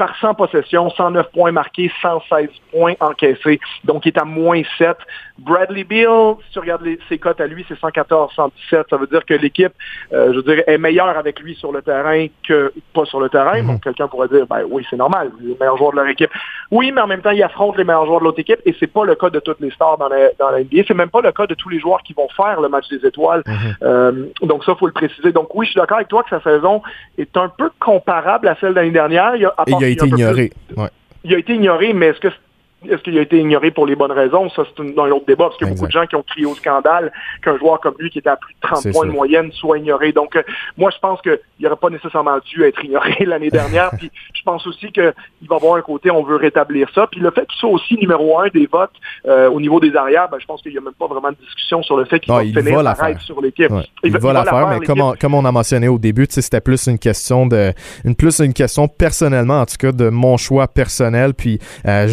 par 100 possessions, 109 points marqués, 116 points encaissés. Donc, il est à moins 7. Bradley Beal, si tu regardes ses cotes à lui, c'est 114, 117. Ça veut dire que l'équipe, euh, je dirais, est meilleure avec lui sur le terrain que pas sur le terrain. Mhm. Donc, quelqu'un pourrait dire, ben oui, c'est normal, les meilleurs joueurs de leur équipe. Oui, mais en même temps, il affronte les meilleurs joueurs de l'autre équipe et c'est pas le cas de toutes les stars dans la, dans la NBA. C'est même pas le cas de tous les joueurs qui vont faire le match des étoiles. Mhm. euh, donc, ça, faut le préciser. Donc, oui, je suis d'accord avec toi que sa saison est un peu comparable à celle de l'année dernière. Il a, il a été ignoré. Il a été ignoré, mais est-ce que est-ce qu'il a été ignoré pour les bonnes raisons? Ça, c'est un autre débat, parce qu'il y a beaucoup de gens qui ont crié au scandale qu'un joueur comme lui, qui était à plus de 30 points de moyenne, soit ignoré. Donc, euh, moi, je pense qu'il n'aurait pas nécessairement dû être ignoré l'année dernière. puis, je pense aussi qu'il va avoir un côté, on veut rétablir ça. Puis, le fait qu'il soit aussi numéro un des votes euh, au niveau des arrières, ben, je pense qu'il n'y a même pas vraiment de discussion sur le fait qu'il va finir la sur l'équipe. Il, va, la faire, mais comme on, comme on a mentionné au début, c'était plus une question de, une, plus une question personnellement, en tout cas, de mon choix personnel. Puis, euh,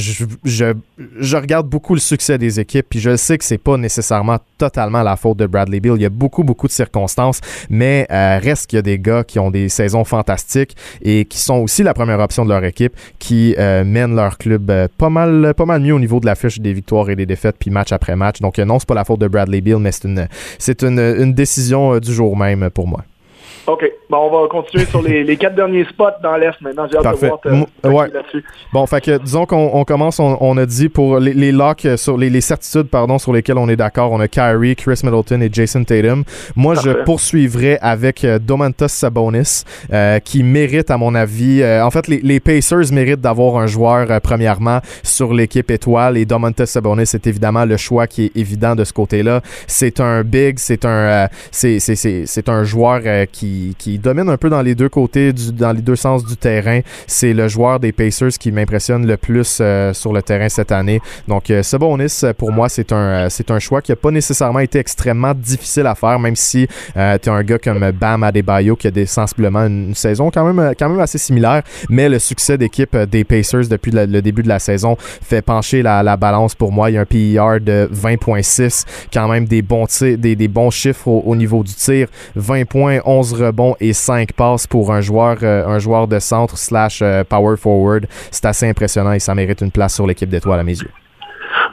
je regarde beaucoup le succès des équipes, puis je sais que c'est pas nécessairement totalement la faute de Bradley Bill. Il y a beaucoup, beaucoup de circonstances, mais euh, reste qu'il y a des gars qui ont des saisons fantastiques et qui sont aussi la première option de leur équipe, qui euh, mènent leur club euh, pas mal, pas mal mieux au niveau de la fiche des victoires et des défaites, puis match après match. Donc non, c'est pas la faute de Bradley Bill, mais c'est une, c'est une décision du jour même pour moi. OK. Bon, on va continuer sur les, quatre derniers spots dans l'Est maintenant. J'ai hâte de voir là-dessus. Bon, fait que disons qu'on commence, on, a dit pour les, les locks, euh, sur les, certitudes pardon, sur lesquelles on est d'accord, on a Kyrie, Chris Middleton et Jason Tatum. Moi, je poursuivrai avec euh, Domantas Sabonis, euh, qui mérite, à mon avis, en fait, les, Pacers méritent d'avoir un joueur, premièrement, sur l'équipe étoile, et Domantas Sabonis c'est évidemment le choix qui est évident de ce côté-là. C'est un big, c'est un, c'est un joueur qui qui, domine un peu dans les deux côtés, du, dans les deux sens du terrain. C'est le joueur des Pacers qui m'impressionne le plus euh, sur le terrain cette année. Donc, euh, Sabonis, pour moi, c'est un, euh, c'est un choix qui n'a pas nécessairement été extrêmement difficile à faire, même si euh, tu es un gars comme Bam Adebayo qui a des, sensiblement une, saison quand même, quand même assez similaire. Mais le succès d'équipe des Pacers depuis le, début de la saison fait pencher la, la, balance pour moi. Il y a un PER de 20.6, quand même des bons, des, des bons chiffres au, au niveau du tir. 20 points, 11 rebonds et 5 passes pour un joueur, un joueur de centre slash power forward. C'est assez impressionnant et ça mérite une place sur l'équipe d'étoiles à mes yeux.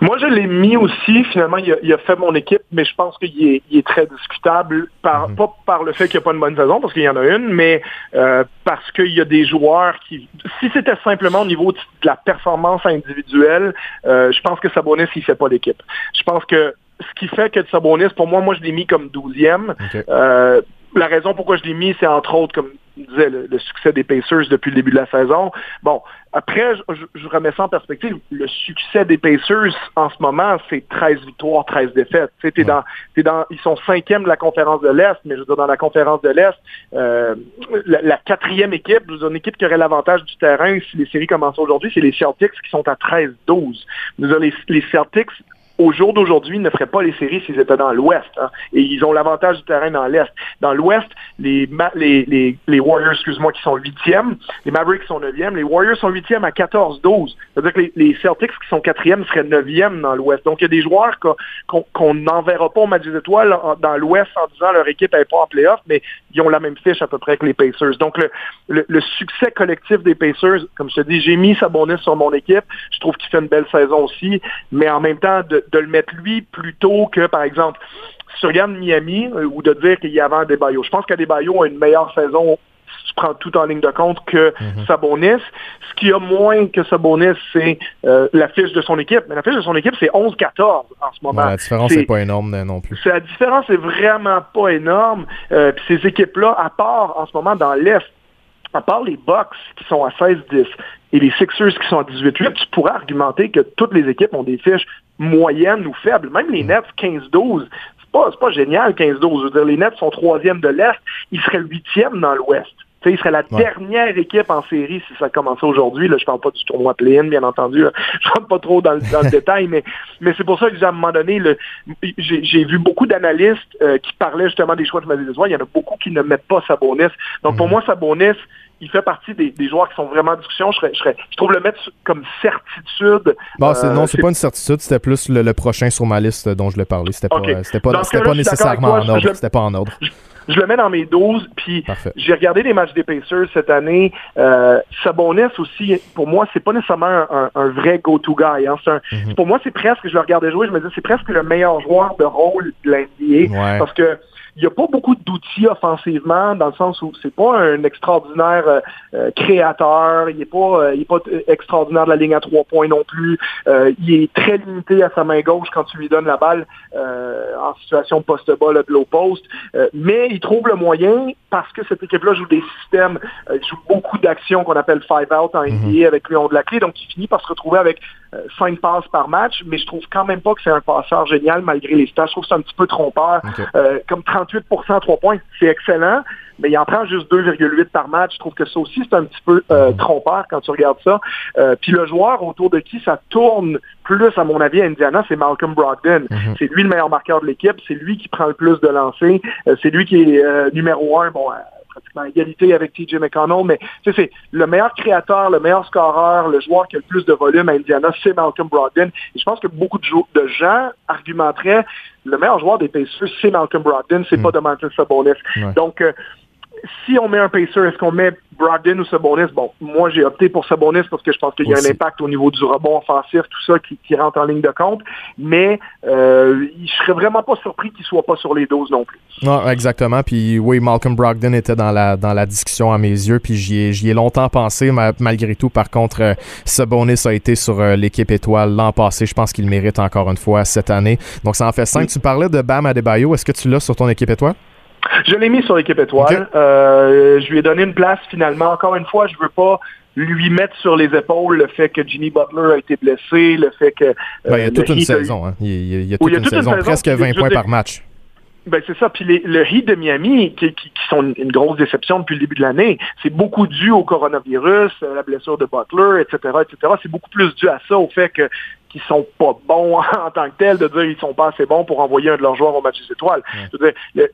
Moi, je l'ai mis aussi. Finalement, il a, fait mon équipe, mais je pense qu'il est, très discutable, par, mhm. pas par le fait qu'il n'y a pas une bonne saison, parce qu'il y en a une, mais euh, parce qu'il y a des joueurs qui... Si c'était simplement au niveau de la performance individuelle, euh, je pense que Sabonis, il ne fait pas l'équipe. Je pense que ce qui fait que Sabonis, pour moi, moi, je l'ai mis comme douzième. Euh, la raison pourquoi je l'ai mis, c'est entre autres, comme disait, le, succès des Pacers depuis le début de la saison. Bon, après, je, remets ça en perspective. Le succès des Pacers en ce moment, c'est 13 victoires, 13 défaites. T'es dans, dans, ils sont cinquième de la conférence de l'Est, mais je veux dire, dans la conférence de l'Est, euh, la, quatrième équipe, je veux dire, une équipe qui aurait l'avantage du terrain si les séries commencent aujourd'hui, c'est les Celtics qui sont à 13-12. Les, les Celtics au jour d'aujourd'hui, ne feraient pas les séries s'ils étaient dans l'Ouest. Hein. Et ils ont l'avantage du terrain dans l'Est. Dans l'Ouest, les, les, les, Warriors, excuse-moi, qui sont huitièmes, les Mavericks sont neuvièmes, les Warriors sont huitièmes à 14-12. C'est-à-dire que les, Celtics qui sont quatrièmes seraient neuvièmes dans l'Ouest. Donc, il y a des joueurs qu'on n'enverra pas au match des étoiles dans l'Ouest en disant leur équipe n'est pas en playoff, mais ils ont la même fiche à peu près que les Pacers. Donc, le, le, succès collectif des Pacers, comme je te dis, j'ai mis Sabonis sur mon équipe. Je trouve qu'il fait une belle saison aussi, mais en même temps, de, de le mettre lui plutôt que, par exemple, sur Yann Miami euh, ou de dire qu'il y avait un Debayo. Je pense qu'Adebayo a une meilleure saison si tu prends tout en ligne de compte que mhm. Sabonis. Ce qui a moins que Sabonis, c'est euh, la fiche de son équipe. Mais la fiche de son équipe, c'est 11-14 en ce moment. la différence n'est pas énorme non plus. La différence n'est vraiment pas énorme. Euh, puis ces équipes-là, à part en ce moment dans l'Est, à part les Bucks qui sont à 16-10 et les Sixers qui sont à 18-8, tu pourrais argumenter que toutes les équipes ont des fiches moyennes ou faibles. Même les mm. Nets 15-12, c'est pas, pas génial 15-12. Je veux dire, les Nets sont troisième de l'Est, ils seraient huitième dans l'Ouest. Il serait la dernière équipe en série si ça commençait aujourd'hui. Là, je parle pas du tournoi play-in, bien entendu. Je rentre pas trop dans, le détail, mais, mais c'est pour ça que, à un moment donné, j'ai vu beaucoup d'analystes euh, qui parlaient justement des choix de Marie Il y en a beaucoup qui ne mettent pas Sabonis. Donc, pour mm. moi, Sabonis, il fait partie des, joueurs qui sont vraiment en discussion. Je, je, trouve le mettre comme certitude. Bon, euh, non, c'est pas une certitude, c'était plus le, prochain sur ma liste dont je le parlais. C'était pas, c'était pas, pas nécessairement en ordre. C'était pas en ordre. Je, le mets dans mes 12, puis j'ai regardé les matchs des Pacers cette année. Euh, Sabonis aussi, pour moi, c'est pas nécessairement un, vrai go-to guy. Hein. Mhm. Pour moi, c'est presque, je le regardais jouer, je me disais, c'est presque le meilleur joueur de rôle de l'NBA. Parce que il n'y a pas beaucoup d'outils offensivement, dans le sens où c'est pas un extraordinaire euh, euh, créateur, il n'est pas, euh, il est pas extraordinaire de la ligne à trois points non plus. il est très limité à sa main gauche quand tu lui donnes la balle en situation post-bas, de low post. mais il trouve le moyen, parce que cette équipe-là joue des systèmes, joue beaucoup d'actions qu'on appelle five out en NBA mhm. avec lui de la clé, donc il finit par se retrouver avec cinq passes par match, mais je trouve quand même pas que c'est un passeur génial malgré les stats. Je trouve que c'est un petit peu trompeur. comme 38% à 3 points, c'est excellent, mais il en prend juste 2,8 par match. Je trouve que ça aussi, c'est un petit peu euh, mm-hmm. trompeur quand tu regardes ça. Euh, puis le joueur autour de qui ça tourne plus, à mon avis, à Indiana, c'est Malcolm Brogdon. Mm-hmm. C'est lui le meilleur marqueur de l'équipe, c'est lui qui prend le plus de lancers, euh, c'est lui qui est numéro un, bon, pratiquement égalité avec TJ McConnell, mais c'est le meilleur créateur, le meilleur scoreur, le joueur qui a le plus de volume à Indiana, c'est Malcolm Brogdon. Et je pense que beaucoup de, de gens argumenteraient le meilleur joueur des Pacers, c'est Malcolm Brogdon, c'est mm. pas Domantas Sabonis. Donc, euh, si on met un pacer, est-ce qu'on met Brogdon ou Sabonis? Bon, moi, j'ai opté pour Sabonis parce que je pense qu'il y a un impact au niveau du rebond offensif, tout ça qui, rentre en ligne de compte. Mais euh, je serais vraiment pas surpris qu'il soit pas sur les doses non plus. Non, exactement. Puis oui, Malcolm Brogdon était dans la, dans la discussion à mes yeux, puis j'y ai, j'y ai longtemps pensé. malgré tout, par contre, euh, Sabonis a été sur euh, l'équipe étoile l'an passé. Je pense qu'il mérite encore une fois cette année. Donc, ça en fait cinq. Tu parlais de Bam Adebayo. Est-ce que tu l'as sur ton équipe étoile? Je l'ai mis sur l'équipe étoile. Euh, je lui ai donné une place finalement. Encore une fois, je veux pas lui mettre sur les épaules le fait que Jimmy Butler a été blessé, le fait que... Ben, il y a toute une saison. Hein. Il, y a, toute, une, saison, presque 20 points par match. Ben c'est ça. Puis le Heat de Miami, qui, sont une grosse déception depuis le début de l'année, c'est beaucoup dû au coronavirus, à la blessure de Butler, etc., etc. C'est beaucoup plus dû à ça, au fait que qui sont pas bons en tant que tels, de dire ils sont pas assez bons pour envoyer un de leurs joueurs au match des étoiles.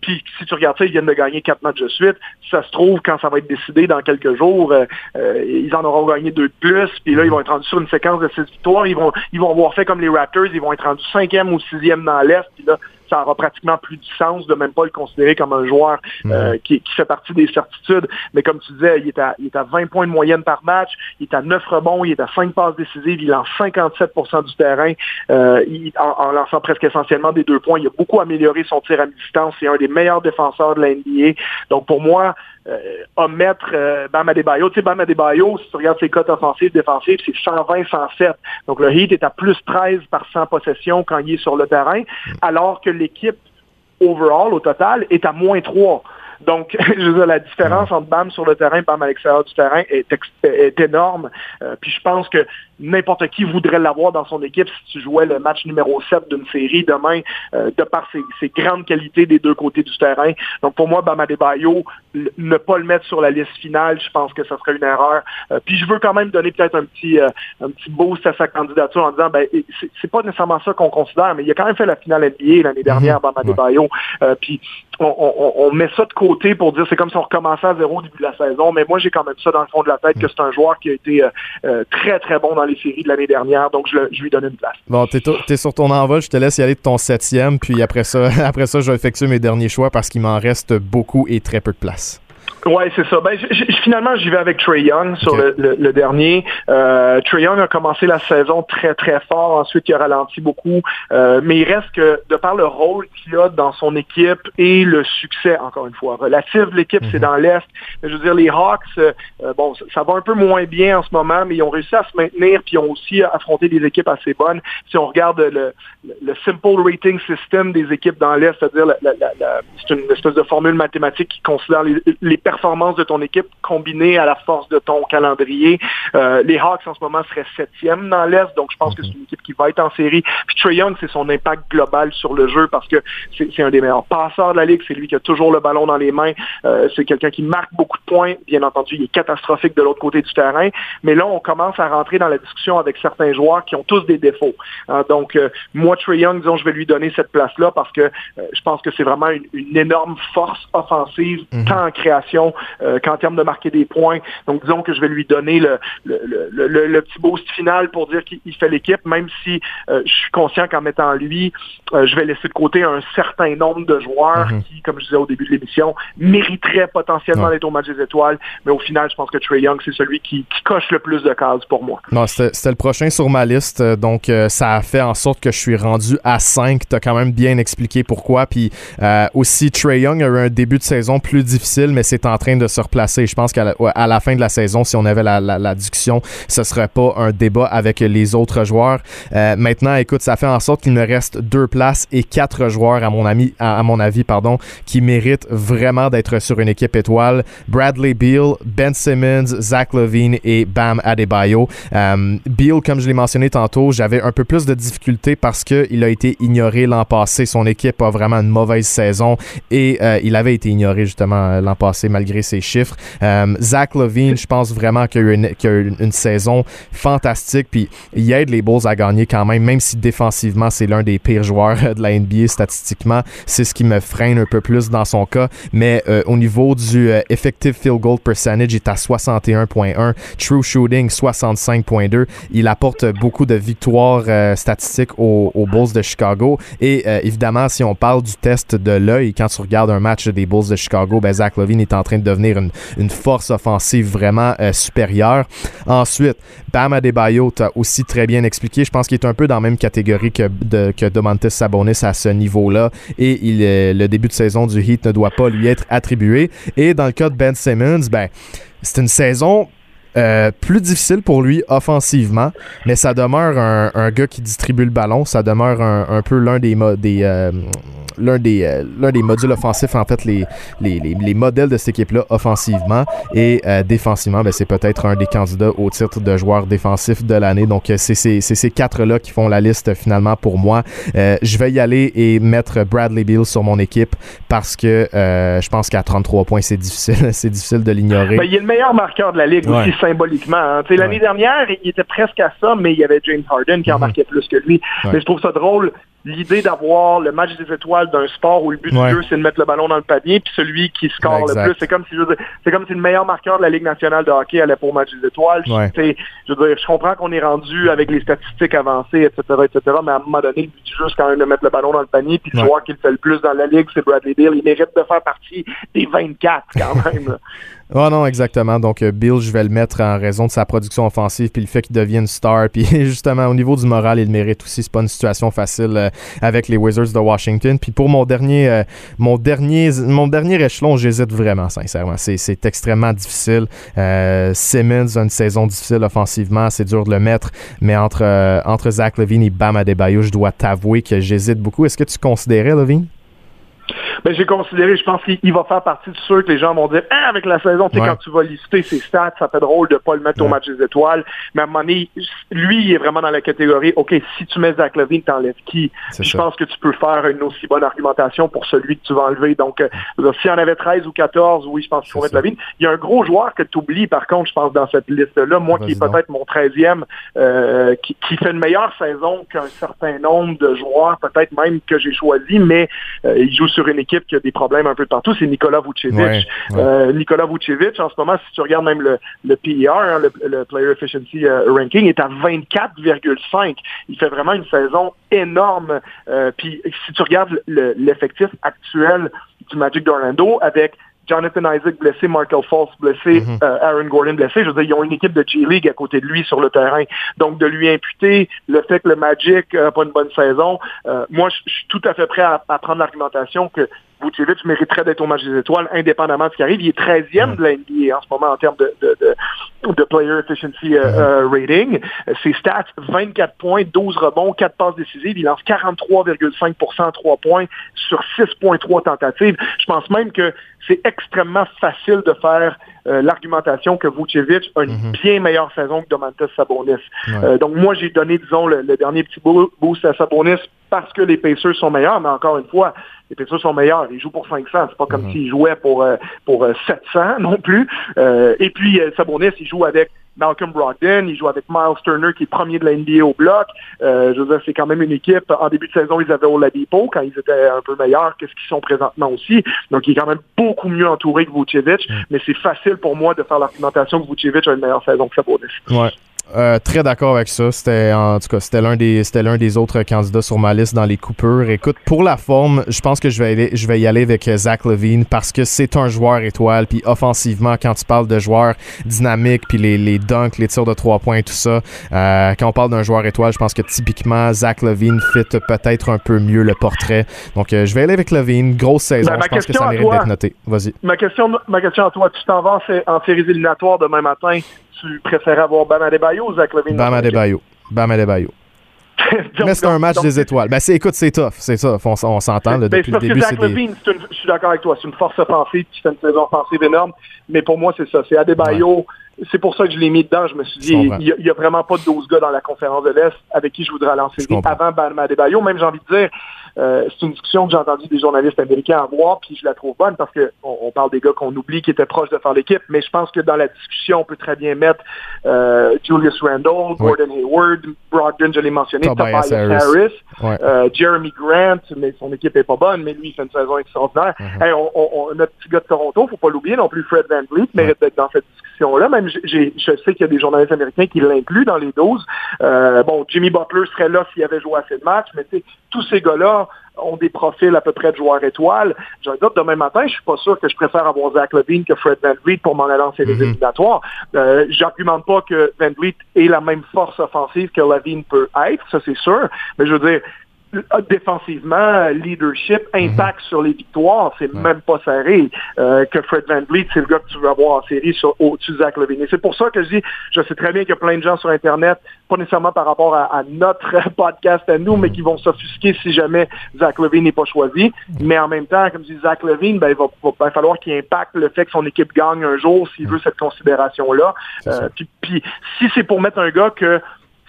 Puis si tu regardes ça, ils viennent de gagner quatre matchs de suite. ça se trouve, quand ça va être décidé dans quelques jours, euh, euh, ils en auront gagné deux de plus. Puis là, ils vont être rendus sur une séquence de six victoires. Ils vont, ils vont avoir fait comme les Raptors. Ils vont être rendus cinquième ou sixième dans l'Est. Puis là, ça aura pratiquement plus de sens de même pas le considérer comme un joueur mhm. qui, fait partie des certitudes. Mais comme tu disais, il est, à, il est à 20 points de moyenne par match, il est à 9 rebonds, il est à 5 passes décisives, il lance 57% du terrain en, lançant presque essentiellement des deux points. Il a beaucoup amélioré son tir à mi-distance. C'est un des meilleurs défenseurs de la NBA. Donc pour moi, euh, omettre euh, Bam Adebayo. Tu sais, Bam Adebayo, si tu regardes ses cotes offensives, défensives, c'est 120, 107. Donc le Heat est à plus 13 par 100 possessions quand il est sur le terrain, alors que l'équipe overall, au total, est à moins 3. Donc, je veux dire, la différence entre BAM sur le terrain et BAM à l'extérieur du terrain est, est énorme. Euh, puis je pense que n'importe qui voudrait l'avoir dans son équipe si tu jouais le match numéro 7 d'une série demain, euh, de par ses, grandes qualités des deux côtés du terrain. Donc pour moi, Bam Adebayo, ne pas le mettre sur la liste finale, je pense que ce serait une erreur. Euh, puis je veux quand même donner peut-être un petit un petit boost à sa candidature en disant, ben c'est pas nécessairement ça qu'on considère, mais il a quand même fait la finale NBA l'année dernière, mm-hmm. Bam Adebayo. puis on, met ça de côté pour dire c'est comme si on recommençait à zéro au début de la saison, mais moi j'ai quand même ça dans le fond de la tête que c'est un joueur qui a été euh, euh, très très bon dans les séries de l'année dernière, donc je, lui donne une place. Bon, t'es, es sur ton envol, je te laisse y aller de ton septième, puis après ça, après ça, je vais effectuer mes derniers choix parce qu'il m'en reste beaucoup et très peu de place. Oui, c'est ça. Ben, finalement, j'y vais avec Trey Young sur le, dernier. Euh, Trey Young a commencé la saison très, très fort. Ensuite, il a ralenti beaucoup. Euh, mais il reste que, de par le rôle qu'il a dans son équipe et le succès, encore une fois, relatif, l'équipe, c'est mhm. dans l'Est. Je veux dire, les Hawks, euh, bon, ça, va un peu moins bien en ce moment, mais ils ont réussi à se maintenir, puis ils ont aussi affronté des équipes assez bonnes. Si on regarde le, le Simple Rating System des équipes dans l'Est, c'est-à-dire c'est une espèce de formule mathématique qui considère les, les performance de ton équipe combinée à la force de ton calendrier. Euh, les Hawks en ce moment seraient septième dans l'Est, donc je pense que c'est une équipe qui va être en série. Puis Trae Young, c'est son impact global sur le jeu parce que c'est un des meilleurs passeurs de la ligue, c'est lui qui a toujours le ballon dans les mains, euh, c'est quelqu'un qui marque beaucoup de points, bien entendu, il est catastrophique de l'autre côté du terrain, mais là on commence à rentrer dans la discussion avec certains joueurs qui ont tous des défauts. Hein, donc euh, moi Trae Young, disons, je vais lui donner cette place-là parce que je pense que c'est vraiment une, énorme force offensive, mhm. tant en création euh, qu'en termes de marquer des points. Donc, disons que je vais lui donner le, le, petit boost final pour dire qu'il fait l'équipe, même si euh, je suis conscient qu'en mettant lui, euh, je vais laisser de côté un certain nombre de joueurs mhm. qui, comme je disais au début de l'émission, mériteraient potentiellement d'être au match des étoiles. Mais au final, je pense que Trey Young, c'est celui qui, coche le plus de cases pour moi. Non, c'était le prochain sur ma liste. Donc, ça a fait en sorte que je suis rendu à 5. Tu as quand même bien expliqué pourquoi. Puis aussi, Trey Young a eu un début de saison plus difficile, mais c'est en train de se replacer. Je pense qu'à la, fin de la saison, si on avait la, discussion, ce serait pas un débat avec les autres joueurs. Euh, maintenant, écoute, ça fait en sorte qu'il me reste deux places et quatre joueurs, à mon, ami, à, mon avis, pardon, qui méritent vraiment d'être sur une équipe étoile. Bradley Beal, Ben Simmons, Zach Levine et Bam Adebayo. Euh, Beal, comme je l'ai mentionné tantôt, j'avais un peu plus de difficultés parce qu'il a été ignoré l'an passé. Son équipe a vraiment une mauvaise saison et euh, il avait été ignoré justement l'an passé malgré ses chiffres. Euh, Zach Levine, je pense vraiment qu'il a eu, une, saison fantastique. Puis il aide les Bulls à gagner quand même, même si défensivement, c'est l'un des pires joueurs de la NBA statistiquement. C'est ce qui me freine un peu plus dans son cas. Mais euh, au niveau du euh, effective field goal percentage, il est à 61.1. True shooting, 65.2. Il apporte beaucoup de victoires statistiques aux, aux, Bulls de Chicago. Et évidemment, si on parle du test de l'œil, quand tu regardes un match des Bulls de Chicago, ben Zach Levine est en train de devenir une, force offensive vraiment euh, supérieure. Ensuite, Bam Adebayo, tu aussi très bien expliqué. Je pense qu'il est un peu dans la même catégorie que, de, que Domantas Sabonis à ce niveau-là. Et il, euh, le début de saison du Heat ne doit pas lui être attribué. Et dans le cas de Ben Simmons, ben, c'est une saison euh, plus difficile pour lui offensivement, mais ça demeure un, un, gars qui distribue le ballon. Ça demeure un, un peu l'un des, des, l'un des, euh, l'un des modules offensifs, en fait, les, les, les, modèles de cette équipe-là offensivement et euh, défensivement, ben, c'est peut-être un des candidats au titre de joueur défensif de l'année. Donc, euh, c'est, c'est, ces quatre-là qui font la liste finalement pour moi. je vais y aller et mettre Bradley Beal sur mon équipe parce que je pense qu'à 33 points, c'est difficile, c'est difficile de l'ignorer. Ben, il est le meilleur marqueur de la ligue aussi symboliquement. Hein. L'année dernière, il était presque à ça, mais il y avait James Harden qui en marquait plus que lui. Mais je trouve ça drôle l'idée d'avoir le match des étoiles d'un sport où le but du jeu c'est de mettre le ballon dans le panier puis celui qui score le plus c'est comme si c'est comme si le meilleur marqueur de la Ligue nationale de hockey allait pour le match des étoiles je, je, veux dire, je comprends qu'on est rendu avec les statistiques avancées etc etc mais à un moment donné le but du jeu c'est quand même de mettre le ballon dans le panier puis de voir qu'il fait le plus dans la ligue c'est Bradley Bill il mérite de faire partie des 24 quand même Oh non, exactement. Donc, euh, Bill, je vais le mettre en raison de sa production offensive puis le fait qu'il devienne star. Puis justement, au niveau du moral, il le mérite aussi. C'est pas une situation facile euh, avec les Wizards de Washington. Puis pour mon dernier, euh, mon dernier, mon dernier échelon, j'hésite vraiment, sincèrement. C'est extrêmement difficile. Simmons a une saison difficile offensivement. C'est dur de le mettre. Mais entre, entre Zach Levine et Bam Adebayo, je dois t'avouer que j'hésite beaucoup. Est-ce que tu considérais Levine? Ben, j'ai considéré, je pense qu'il va faire partie de ceux que les gens vont dire, ah, avec la saison, tu sais, quand tu vas lister ses stats, ça fait drôle de pas le mettre au match des étoiles. Mais à un moment donné, lui, il est vraiment dans la catégorie, OK, si tu mets Zach Levine, t'enlèves qui? Je pense que tu peux faire une aussi bonne argumentation pour celui que tu vas enlever. Donc, euh, s'il y en avait 13 ou 14, oui, je pense qu'il faut mettre Levine. Il y a un gros joueur que tu oublies, par contre, je pense, dans cette liste-là, moi, qui est peut-être mon 13e, euh, qui, fait une meilleure saison qu'un certain nombre de joueurs, peut-être même que j'ai choisi, mais euh, il joue sur une équipe qui a des problèmes un peu partout, c'est Nicolas Vucevic. Euh, Nicolas Vucevic, en ce moment, si tu regardes même le, le PER, hein, le, Player Efficiency euh, Ranking, est à 24,5. Il fait vraiment une saison énorme. Euh, puis si tu regardes l'effectif actuel du Magic d'Orlando avec Jonathan Isaac blessé, Markel Falls blessé, mhm. euh, Aaron Gordon blessé. Je veux dire, ils ont une équipe de G-League à côté de lui sur le terrain. Donc, de lui imputer le fait que le Magic n'a pas une bonne saison, euh, moi, je suis tout à fait prêt à, à prendre l'argumentation que Vucevic mériterait d'être au match des étoiles, indépendamment de ce qui arrive. Il est 13e de la NBA en ce moment en termes de, de, de, de player efficiency uh, uh, rating. Ses stats, 24 points, 12 rebonds, 4 passes décisives. Il lance 43,5 à 3 points sur 6,3 tentatives. Je pense même que c'est extrêmement facile de faire euh, l'argumentation que Vucevic a une mhm. bien meilleure saison que Domantas Sabonis. Euh, donc moi, j'ai donné, disons, le, le dernier petit boost à Sabonis parce que les Pacers sont meilleurs, mais encore une fois, les Pacers sont meilleurs. Ils jouent pour 500. C'est pas comme mhm. s'ils jouaient pour, euh, pour 700 euh, non plus. Euh, et puis, Sabonis, il joue avec Malcolm Brogdon, il joue avec Miles Turner qui est premier de la NBA au bloc. je veux dire, c'est quand même une équipe. En début de saison, ils avaient Oladipo quand ils étaient un peu meilleurs que ce qu'ils sont présentement aussi. Donc, il est quand même beaucoup mieux entouré que Vucevic. Mhm. Mais c'est facile pour moi de faire l'argumentation que Vucevic a une meilleure saison que Sabonis. Ouais. Euh, très d'accord avec ça. C'était en tout cas c'était l'un des c'était l'un des autres candidats sur ma liste dans les coupures. Écoute, pour la forme, je pense que je vais aller, je vais y aller avec euh, Zach Levine parce que c'est un joueur étoile. Puis offensivement, quand tu parles de joueurs dynamiques, puis les, les dunks, les tirs de trois points, tout ça, euh, quand on parle d'un joueur étoile, je pense que typiquement Zach Levine fit peut-être un peu mieux le portrait. Donc je vais aller avec Levine. Grosse saison. Ben, je pense que ça mérite d'être noté. Vas-y. Ma question, ma question à toi, tu t'en vas en séries éliminatoires demain matin tu préférais avoir Bam Adebayo ou Zach Levine? Bam Adebayo. Bam Adebayo. mais c'est un match des étoiles. Ben, écoute, c'est tough, c'est ça. On, on s'entend ben, depuis le début. Zach Levine, je suis d'accord avec toi, c'est une force offensive qui fait une saison offensive énorme, mais pour moi, c'est ça. C'est Adebayo. C'est pour ça que je l'ai mis dedans. Je me suis dit, il n'y a, vraiment pas de 12 gars dans la conférence de l'Est avec qui je voudrais lancer avant Bam Adebayo. Même, j'ai envie de dire, euh, c'est une discussion que j'ai entendu des journalistes américains avoir, puis je la trouve bonne parce qu'on on parle des gars qu'on oublie qui étaient proches de faire l'équipe, mais je pense que dans la discussion, on peut très bien mettre euh, Julius Randle, Gordon Hayward, Brogdon, je l'ai mentionné, Tobias Harris, euh, Jeremy Grant, mais son équipe est pas bonne, mais lui, il fait une saison extraordinaire. Mm-hmm. on, on, notre petit gars de Toronto, faut pas l'oublier non plus, Fred Van Vliet mérite d'être dans cette discussion-là. Même, j'ai, je sais qu'il y a des journalistes américains qui l'incluent dans les 12. bon, Jimmy Butler serait là s'il avait joué assez de matchs, mais tous ces gars-là, ont des profils à peu près de joueurs étoiles. J'ai un demain matin, je suis pas sûr que je préfère avoir Zach Levine que Fred Van Vliet pour m'en aller en séries mm-hmm. éliminatoires. Euh, J'argumente pas que Van Vliet ait la même force offensive que Levine peut être, ça c'est sûr, mais je veux dire, défensivement, leadership, mhm. impact sur les victoires, c'est même pas serré. Euh, que Fred Van Vliet, c'est le gars que tu veux avoir en série sur, au-dessus de Zach Levine. Et c'est pour ça que je dis, je sais très bien qu'il y a plein de gens sur Internet, pas nécessairement par rapport à, notre podcast à nous, mais qui vont s'offusquer si jamais Zach Levine n'est pas choisi. Mais en même temps, comme je dis, Zach Levine, ben, il va, va, falloir qu'il impacte le fait que son équipe gagne un jour s'il veut cette considération-là. Euh, puis, puis si c'est pour mettre un gars que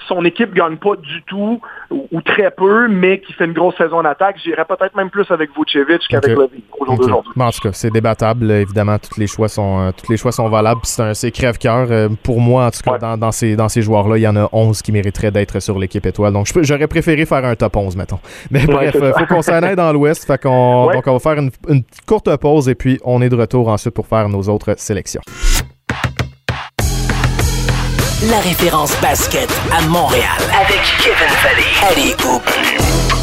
son équipe gagne pas du tout ou, très peu, mais qui fait une grosse saison en attaque, j'irais peut-être même plus avec Vucevic qu'avec okay. au jour d'aujourd'hui. en tout cas, c'est débattable. Évidemment, tous les choix sont, euh, tous les choix sont valables. C'est crève-cœur. Euh, pour moi, en tout cas, dans, dans, ces, dans ces joueurs-là, il y en a 11 qui mériteraient d'être sur l'équipe étoile. Donc, j'aurais préféré faire un top 11, mettons. Mais bref, il faut qu'on s'en aille dans l'Ouest. Fait qu'on donc on va faire une, une courte pause et puis on est de retour ensuite pour faire nos autres sélections la référence basket à Montréal avec Kevin Valley. Allez,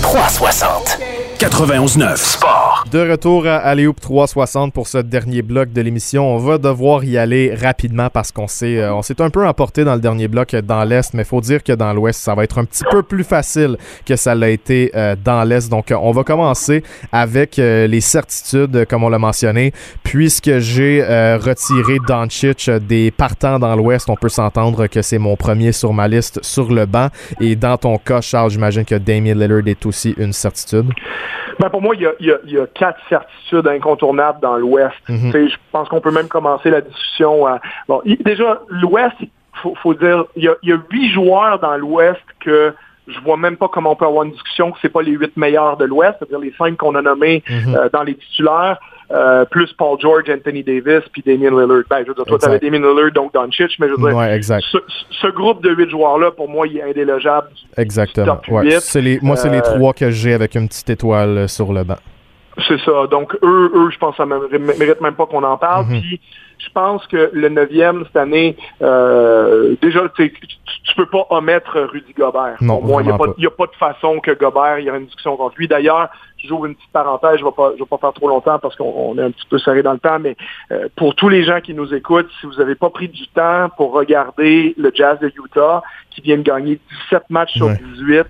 360. 91.9 Sport. De retour à Aléoup 360 pour ce dernier bloc de l'émission. On va devoir y aller rapidement parce qu'on s'est euh, on un peu emporté dans le dernier bloc dans l'Est, mais faut dire que dans l'Ouest, ça va être un petit peu plus facile que ça l'a été euh, dans l'Est. Donc, on va commencer avec euh, les certitudes, comme on l'a mentionné. Puisque j'ai retiré Doncic des partants dans l'Ouest, on peut s'entendre que c'est mon premier sur ma liste sur le banc. Et dans ton cas, Charles, j'imagine que Damien Lillard est aussi une certitude. Ben pour moi, il y, a, quatre certitudes incontournables dans l'Ouest. Mhm. Je pense qu'on peut même commencer la discussion. À... Bon, déjà, l'Ouest, il faut, dire, il y, a, huit joueurs dans l'Ouest que je vois même pas comment on peut avoir une discussion que c'est pas les huit meilleurs de l'Ouest, c'est-à-dire les cinq qu'on a nommés mhm. euh, dans les titulaires. Euh, plus Paul George, Anthony Davis, puis Damien Lillard. Ben, je veux dire, toi, t'avais Damien Lillard, donc Doncic, mais je veux dire, Ce, groupe de huit joueurs-là, pour moi, il est indélogeable. Exactement. Ouais. Les, moi, c'est les euh, trois que j'ai avec une petite étoile euh, sur le banc. C'est ça. Donc, eux, eux, je pense que ça ne mérite même pas qu'on en parle. Mhm. Puis, je pense que le neuvième cette année, euh, déjà, tu, tu peux pas omettre Rudy Gobert. Non, moi, il n'y a, pas de façon que Gobert, il y aura une discussion contre lui. D'ailleurs, j'ouvre une petite parenthèse, je ne vais, pas, je vais pas faire trop longtemps parce qu'on est un petit peu serré dans le temps, mais euh, pour tous les gens qui nous écoutent, si vous n'avez pas pris du temps pour regarder le Jazz de Utah, qui vient de gagner 17 matchs sur 18,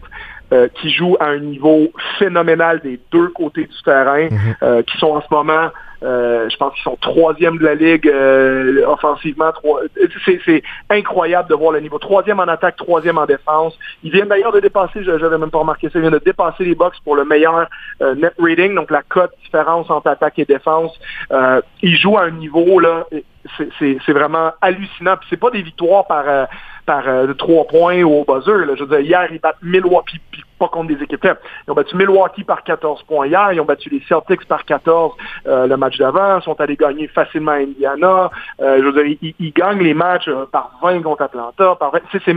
euh, qui joue à un niveau phénoménal des deux côtés du terrain, mhm. euh, qui sont en ce moment, euh, je pense qu'ils sont troisième de la ligue offensivement. C'est incroyable de voir le niveau. Troisième en attaque, troisième en défense. Ils viennent d'ailleurs de dépasser, je n'avais même pas remarqué ça, ils viennent de dépasser les box pour le meilleur net rating, donc la cote différence entre attaque et défense. ils jouent à un niveau là, c'est vraiment hallucinant. Puis c'est pas des victoires par par euh, trois points au buzzer. Là. Je veux dire, hier, ils battent Milwaukee, puis pas contre des équipes faibles. Ils ont battu Milwaukee par 14 points hier, ils ont battu les Celtics par 14 euh, le match d'avant, ils sont allés gagner facilement à Indiana. Euh, je veux dire, ils, gagnent les matchs par 20 contre Atlanta. Par 20. si,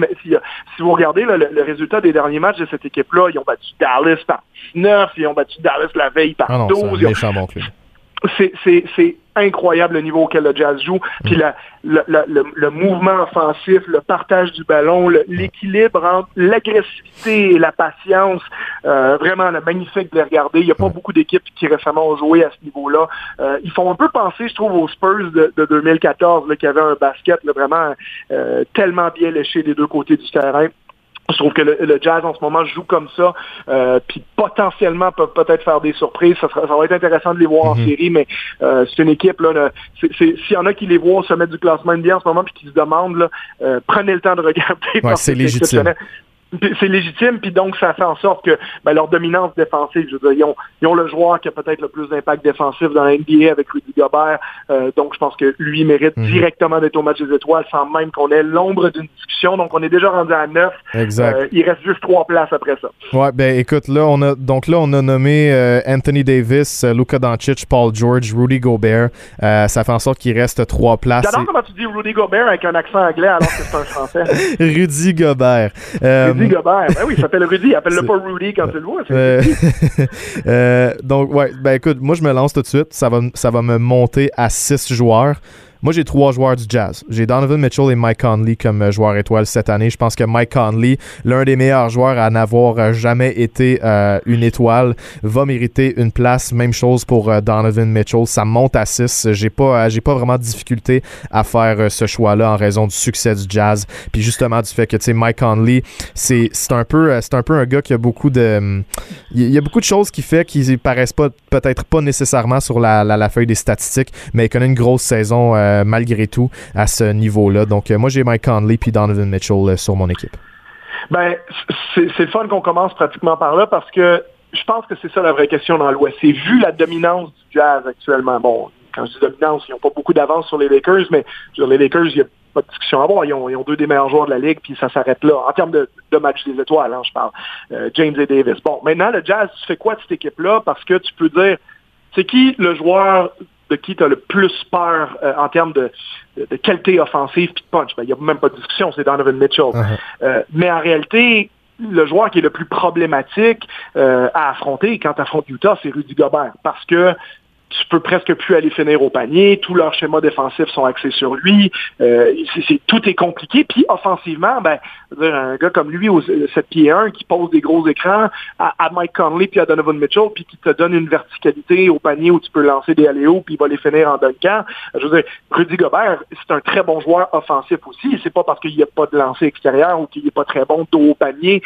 vous regardez le, résultat des derniers matchs de cette équipe-là, ils ont battu Dallas par 19, ils ont battu Dallas la veille par ah 12 c'est incroyable le niveau auquel le Jazz joue. Puis la, le, mouvement offensif, le partage du ballon, l'équilibre entre l'agressivité et la patience, euh, vraiment magnifique de les regarder. Il n'y a pas beaucoup d'équipes qui récemment ont joué à ce niveau-là. Euh, ils font un peu penser, je trouve, aux Spurs de, 2014, là, qui avaient un basket vraiment euh, tellement bien léché des deux côtés du terrain. Je trouve que le, jazz en ce moment joue comme ça, euh, puis potentiellement peuvent peut-être faire des surprises. Ça, ça, va être intéressant de les voir en mhm. série, mais euh, c'est une équipe là. S'il y en a qui les voient au sommet du classement NBA en ce moment puis qui se demandent, là, euh, prenez le temps de regarder. c'est légitime c'est légitime, puis donc ça fait en sorte que ben, leur dominance défensive, je veux dire, ils ont, le joueur qui a peut-être le plus d'impact défensif dans la NBA avec Rudy Gobert, euh, donc je pense que lui mérite mhm. directement d'être au match des étoiles sans même qu'on ait l'ombre d'une discussion, donc on est déjà rendu à neuf. Exact. Euh, il reste juste trois places après ça. Ouais, ben écoute, là on a donc là on a nommé euh, Anthony Davis, Luka Doncic, Paul George, Rudy Gobert. ça fait en sorte qu'il reste trois places. J'adore comment tu dis Rudy Gobert avec un accent anglais alors que c'est un français. Rudy Gobert. Rudy Gobert. Ben oui, il s'appelle Rudy. Appelle-le pas Rudy quand tu le vois. Euh, donc, ouais, ben écoute, moi, je me lance tout de suite. Ça va, ça va me monter à six joueurs. Moi, j'ai trois joueurs du Jazz. J'ai Donovan Mitchell et Mike Conley comme euh, joueurs étoiles cette année. Je pense que Mike Conley, l'un des meilleurs joueurs à n'avoir euh, jamais été euh, une étoile, va mériter une place. Même chose pour Donovan Mitchell. Ça monte à 6. J'ai pas, j'ai pas vraiment de difficulté à faire ce choix-là en raison du succès du Jazz. Puis justement du fait que, tu sais, Mike Conley, c'est, c'est un peu, c'est un peu un gars qui a beaucoup de, il y a beaucoup de choses qui fait qu'ils paraissent pas, peut-être pas nécessairement sur la, la, feuille des statistiques, mais il connaît une grosse saison malgré tout à ce niveau-là. Donc, euh, moi, j'ai Mike Conley puis Donovan Mitchell euh, sur mon équipe. Ben, c'est le fun qu'on commence pratiquement par là parce que je pense que c'est ça la vraie question dans l'Ouest. C'est vu la dominance du jazz actuellement. Bon, quand je dis dominance, ils n'ont pas beaucoup d'avance sur les Lakers, mais sur les Lakers, il y a pas de discussion à avoir. Ils ont, deux des meilleurs joueurs de la ligue, puis ça s'arrête là. En termes de, match des étoiles, hein, je parle. Euh, James et Davis. Bon, maintenant, le Jazz, tu fais quoi de cette équipe-là? Parce que tu peux dire, c'est qui le joueur de qui tu as le plus peur euh, en termes de, de, qualité offensive puis de punch? Ben, il n'y a même pas de discussion, c'est Donovan Mitchell. Uh-huh. euh, mais en réalité, le joueur qui est le plus problématique euh, à affronter quand tu affrontes Utah, c'est Rudy Gobert. Parce que tu peux presque plus aller finir au panier. Tous leurs schémas défensifs sont axés sur lui. Euh, tout est compliqué. Puis offensivement, ben, un gars comme lui, au 7 pieds 1, qui pose des gros écrans à, Mike Conley puis à Donovan Mitchell, puis qui te donne une verticalité au panier où tu peux lancer des aléos puis il va les finir en duncan. Je veux dire, Rudy Gobert, c'est un très bon joueur offensif aussi. C'est pas parce qu'il n'y a pas de lancer extérieur ou qu'il n'est pas très bon dos au panier.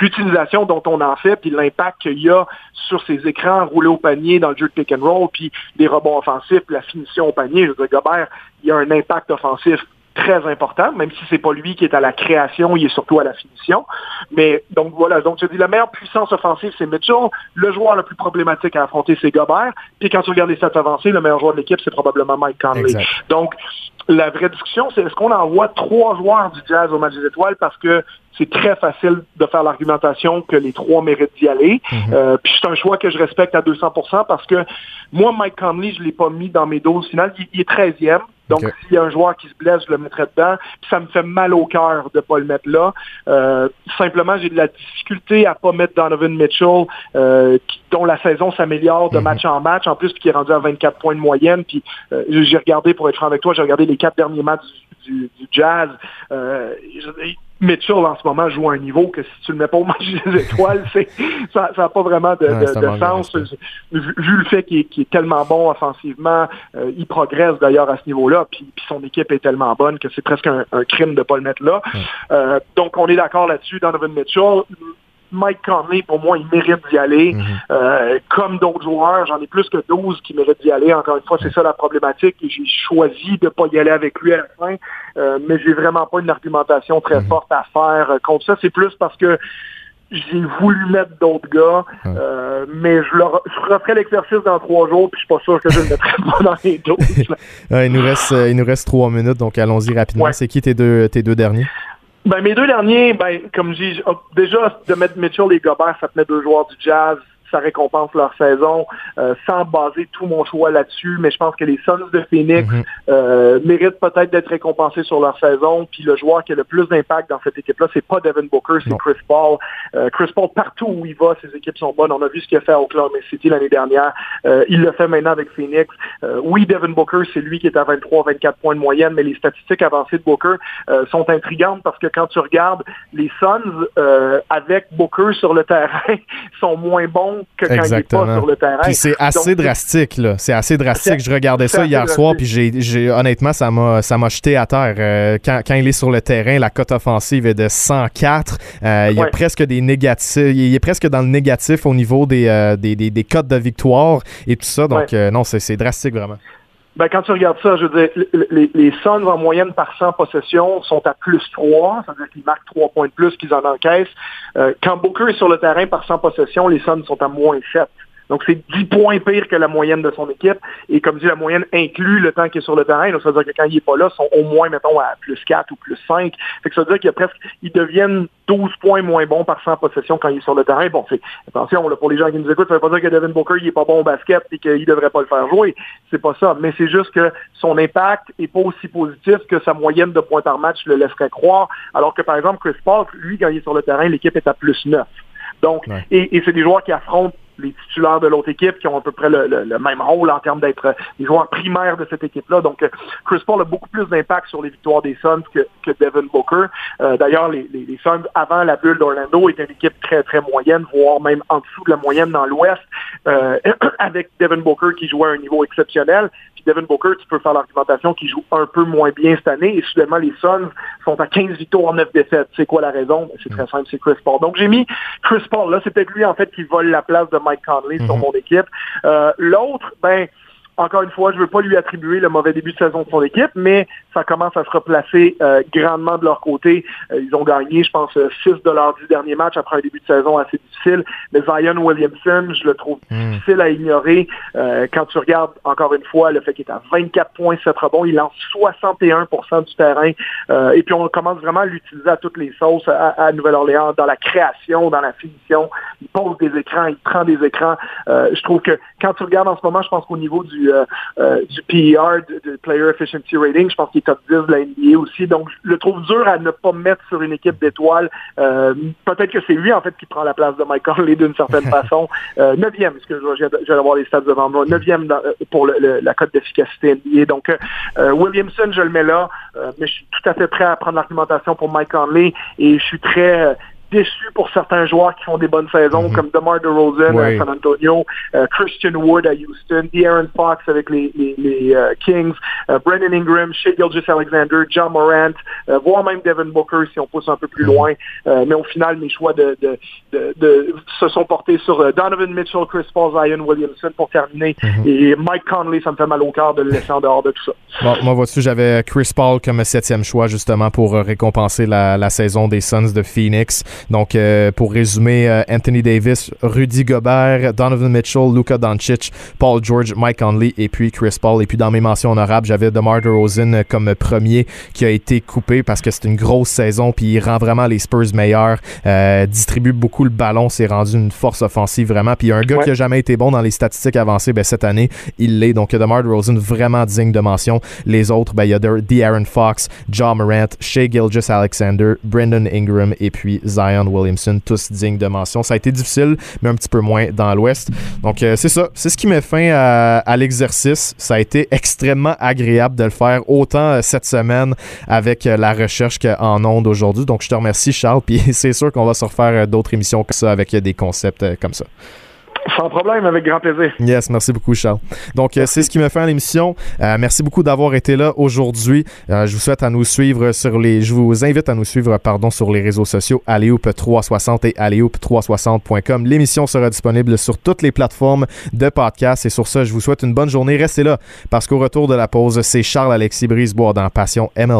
L'utilisation dont on en fait, puis l'impact qu'il y a sur ses écrans roulés au panier dans le jeu de pick and roll, puis des rebonds offensifs, la finition au panier. Je Gobert, il y a un impact offensif très important, même si c'est pas lui qui est à la création, il est surtout à la finition. Mais donc voilà, donc je dis la meilleure puissance offensive, c'est Mitchell. Le joueur le plus problématique à affronter, c'est Gobert. Puis quand tu regardes les stats avancés, le meilleur joueur de l'équipe, c'est probablement Mike Conley. Donc la vraie discussion, c'est est-ce qu'on envoie trois joueurs du Jazz au match des étoiles? Parce que c'est très facile de faire l'argumentation que les trois méritent d'y aller. Mhm. euh, puis c'est un choix que je respecte à 200% parce que moi, Mike Conley, je l'ai pas mis dans mes doses finales. Il, est 13e. Donc, s'il y a un joueur qui se blesse, je le mettrais dedans. Puis ça me fait mal au cœur de pas le mettre là. Euh, simplement, j'ai de la difficulté à pas mettre Donovan Mitchell, euh, dont la saison s'améliore de mhm. match en match. En plus, qui est rendu à 24 points de moyenne. Puis euh, j'ai regardé, pour être franc avec toi, j'ai regardé les quatre derniers matchs du, du, Jazz. Euh, Mitchell en ce moment joue à un niveau que si tu le mets pas au match des étoiles, c'est ça n'a pas vraiment de, sens. Vu, le fait qu'il est, tellement bon offensivement, euh, il progresse d'ailleurs à ce niveau-là, puis, son équipe est tellement bonne que c'est presque un, crime de ne pas le mettre là. Euh, donc on est d'accord là-dessus, Donovan Mitchell. Mike Conley, pour moi, il mérite d'y aller. Mhm. Euh, comme d'autres joueurs, j'en ai plus que 12 qui méritent d'y aller. Encore une fois, c'est ça la problématique. J'ai choisi de ne pas y aller avec lui à la fin, euh, mais j'ai vraiment pas une argumentation très mhm. forte à faire euh, contre ça. C'est plus parce que j'ai voulu mettre d'autres gars, euh, mais je, leur, je referai l'exercice dans trois jours, puis je suis pas sûr que je le mettrai pas dans les dos. il, nous reste, il nous reste trois minutes, donc allons-y rapidement. C'est qui tes deux, tes deux derniers? Ben, mes deux derniers, ben, comme je dis, déjà, de mettre Mitchell et Gobert, ça tenait deux joueurs du Jazz ça récompense leur saison, euh, sans baser tout mon choix là-dessus, mais je pense que les Suns de Phoenix mhm. euh, méritent peut-être d'être récompensés sur leur saison, puis le joueur qui a le plus d'impact dans cette équipe-là, c'est pas Devin Booker, c'est Chris Paul. Euh, Chris Paul, partout où il va, ses équipes sont bonnes. On a vu ce qu'il a fait à Oklahoma City l'année dernière. il le fait maintenant avec Phoenix. oui, Devin Booker, c'est lui qui est à 23-24 points de moyenne, mais les statistiques avancées de Booker sont intrigantes parce que quand tu regardes les Suns avec Booker sur le terrain, sont moins bons que quand il pas sur le terrain. Puis c'est assez drastique, là. C'est assez drastique. Je regardais ça hier soir, puis j'ai, honnêtement, ça m'a, ça m'a jeté à terre. Euh, quand, quand, il est sur le terrain, la cote offensive est de 104. Euh, il y a presque des négatifs. Il est presque dans le négatif au niveau des, euh, des, des, des, cotes de victoire et tout ça. Donc, non, c'est drastique, vraiment. Ben, quand tu regardes ça, je veux dire, les, les Suns en moyenne par 100 possessions sont à plus 3, c'est-à-dire qu'ils marquent 3 points de plus qu'ils en encaissent. Euh, quand Booker est sur le terrain par 100 possessions, les Suns sont à moins 7. Donc, c'est 10 points pire que la moyenne de son équipe. Et comme dit, la moyenne inclut le temps qu'il est sur le terrain. Donc, ça veut dire que quand il n'est pas là, ils sont au moins, mettons, à plus 4 ou plus 5. Fait que ça veut dire qu'il y a presque, ils deviennent 12 points moins bons par 100 possessions quand il est sur le terrain. Bon, c'est, attention, là, pour les gens qui nous écoutent, ça veut pas dire que Devin Booker, il est pas bon au basket et qu'il devrait pas le faire jouer. C'est pas ça. Mais c'est juste que son impact est pas aussi positif que sa moyenne de points par match le laisserait croire. Alors que, par exemple, Chris Paul, lui, quand il est sur le terrain, l'équipe est à plus 9. Donc, et, et c'est des joueurs qui affrontent les titulaires de l'autre équipe qui ont à peu près le, même rôle en termes d'être les joueurs primaires de cette équipe-là. Donc, euh, Chris Paul a beaucoup plus d'impact sur les victoires des Suns que, que Devin Booker. Euh, d'ailleurs, les, les, Suns, avant la bulle d'Orlando, étaient une équipe très, très moyenne, voire même en dessous de la moyenne dans l'Ouest, euh, avec Devin Booker qui jouait à un niveau exceptionnel. Devin Booker, tu peux faire l'argumentation qu'il joue un peu moins bien cette année. Et soudainement, les Suns sont à 15 victoires, 9 défaites. C'est quoi la raison? Ben, c'est très simple, c'est Chris Paul. Donc, j'ai mis Chris Paul. Là, c'est peut-être lui, en fait, qui vole la place de Mike Conley sur mhm. mon équipe. Euh, l'autre, ben, encore une fois, je ne veux pas lui attribuer le mauvais début de saison de son équipe, mais ça commence à se replacer euh, grandement de leur côté. Euh, ils ont gagné, je pense, 6 euh, de leurs 10 derniers matchs après un début de saison assez difficile. Mais Zion Williamson, je le trouve hmm. difficile à ignorer. quand tu regardes, encore une fois, le fait qu'il est à 24 points, 7 rebonds, il lance 61% du terrain. et puis, on commence vraiment à l'utiliser à toutes les sauces à, Nouvelle-Orléans, dans la création, dans la finition. Il pose des écrans, il prend des écrans. je trouve que quand tu regardes en ce moment, je pense qu'au niveau du, du PER, de, Player Efficiency Rating, je pense qu'il est top 10 de la NBA aussi. Donc, je le trouve dur à ne pas mettre sur une équipe d'étoiles. Euh, peut-être que c'est lui, en fait, qui prend la place de Mike Conley d'une certaine façon. Euh, neuvième, parce que je vais avoir les stats devant moi. Neuvième euh, pour la cote d'efficacité NBA. Donc, Williamson, je le mets là, mais je suis tout à fait prêt à prendre l'argumentation pour Mike Conley et je suis très déçu pour certains joueurs qui font des bonnes saisons, mhm. comme DeMar DeRozan à San Antonio, euh, Christian Wood à Houston, De'Aaron Fox avec les, euh, Kings, euh, Brendan Ingram, Shea Gilgis Alexander, John Morant, voire même Devin Booker si on pousse un peu plus mhm. loin. mais au final, mes choix de, se sont portés sur Donovan Mitchell, Chris Paul, Zion Williamson pour terminer. Mhm. Et Mike Conley, ça me fait mal au cœur de le laisser en dehors de tout ça. Bon, moi, vois-tu, j'avais Chris Paul comme septième choix justement pour récompenser la, la saison des Suns de Phoenix. Donc, euh, pour résumer, euh, Anthony Davis, Rudy Gobert, Donovan Mitchell, Luka Doncic, Paul George, Mike Conley et puis Chris Paul. Et puis, dans mes mentions honorables, j'avais DeMar DeRozan comme premier qui a été coupé parce que c'est une grosse saison puis il rend vraiment les Spurs meilleurs, euh, distribue beaucoup le ballon, s'est rendu une force offensive vraiment. Puis, un gars qui a jamais été bon dans les statistiques avancées, ben, cette année, il l'est. Donc, DeMar DeRozan, vraiment digne de mention. Les autres, ben, il y a De'Aaron Fox, John Morant, Shea Gilgis Alexander, Brendan Ingram et puis Zion Williamson, tous dignes de mention. Ça a été difficile, mais un petit peu moins dans l'Ouest. Donc, euh, c'est ça. C'est ce qui met fin à, l'exercice. Ça a été extrêmement agréable de le faire autant euh, cette semaine avec euh, la recherche qu'en ondes aujourd'hui. Donc, je te remercie, Charles. Puis, c'est sûr qu'on va se refaire d'autres émissions comme ça avec des concepts comme ça. Sans problème, avec grand plaisir. Yes, merci beaucoup, Charles. Donc, euh, c'est ce qui me fait à l'émission. Euh, merci beaucoup d'avoir été là aujourd'hui. Euh, je vous souhaite à nous suivre sur les. Je vous invite à nous suivre, pardon, sur les réseaux sociaux Aléoupe360 et Aléoupe360.com. L'émission sera disponible sur toutes les plateformes de podcast. Et sur ça, je vous souhaite une bonne journée. Restez là, parce qu'au retour de la pause, c'est Charles-Alexis Brisebois dans Passion MLB.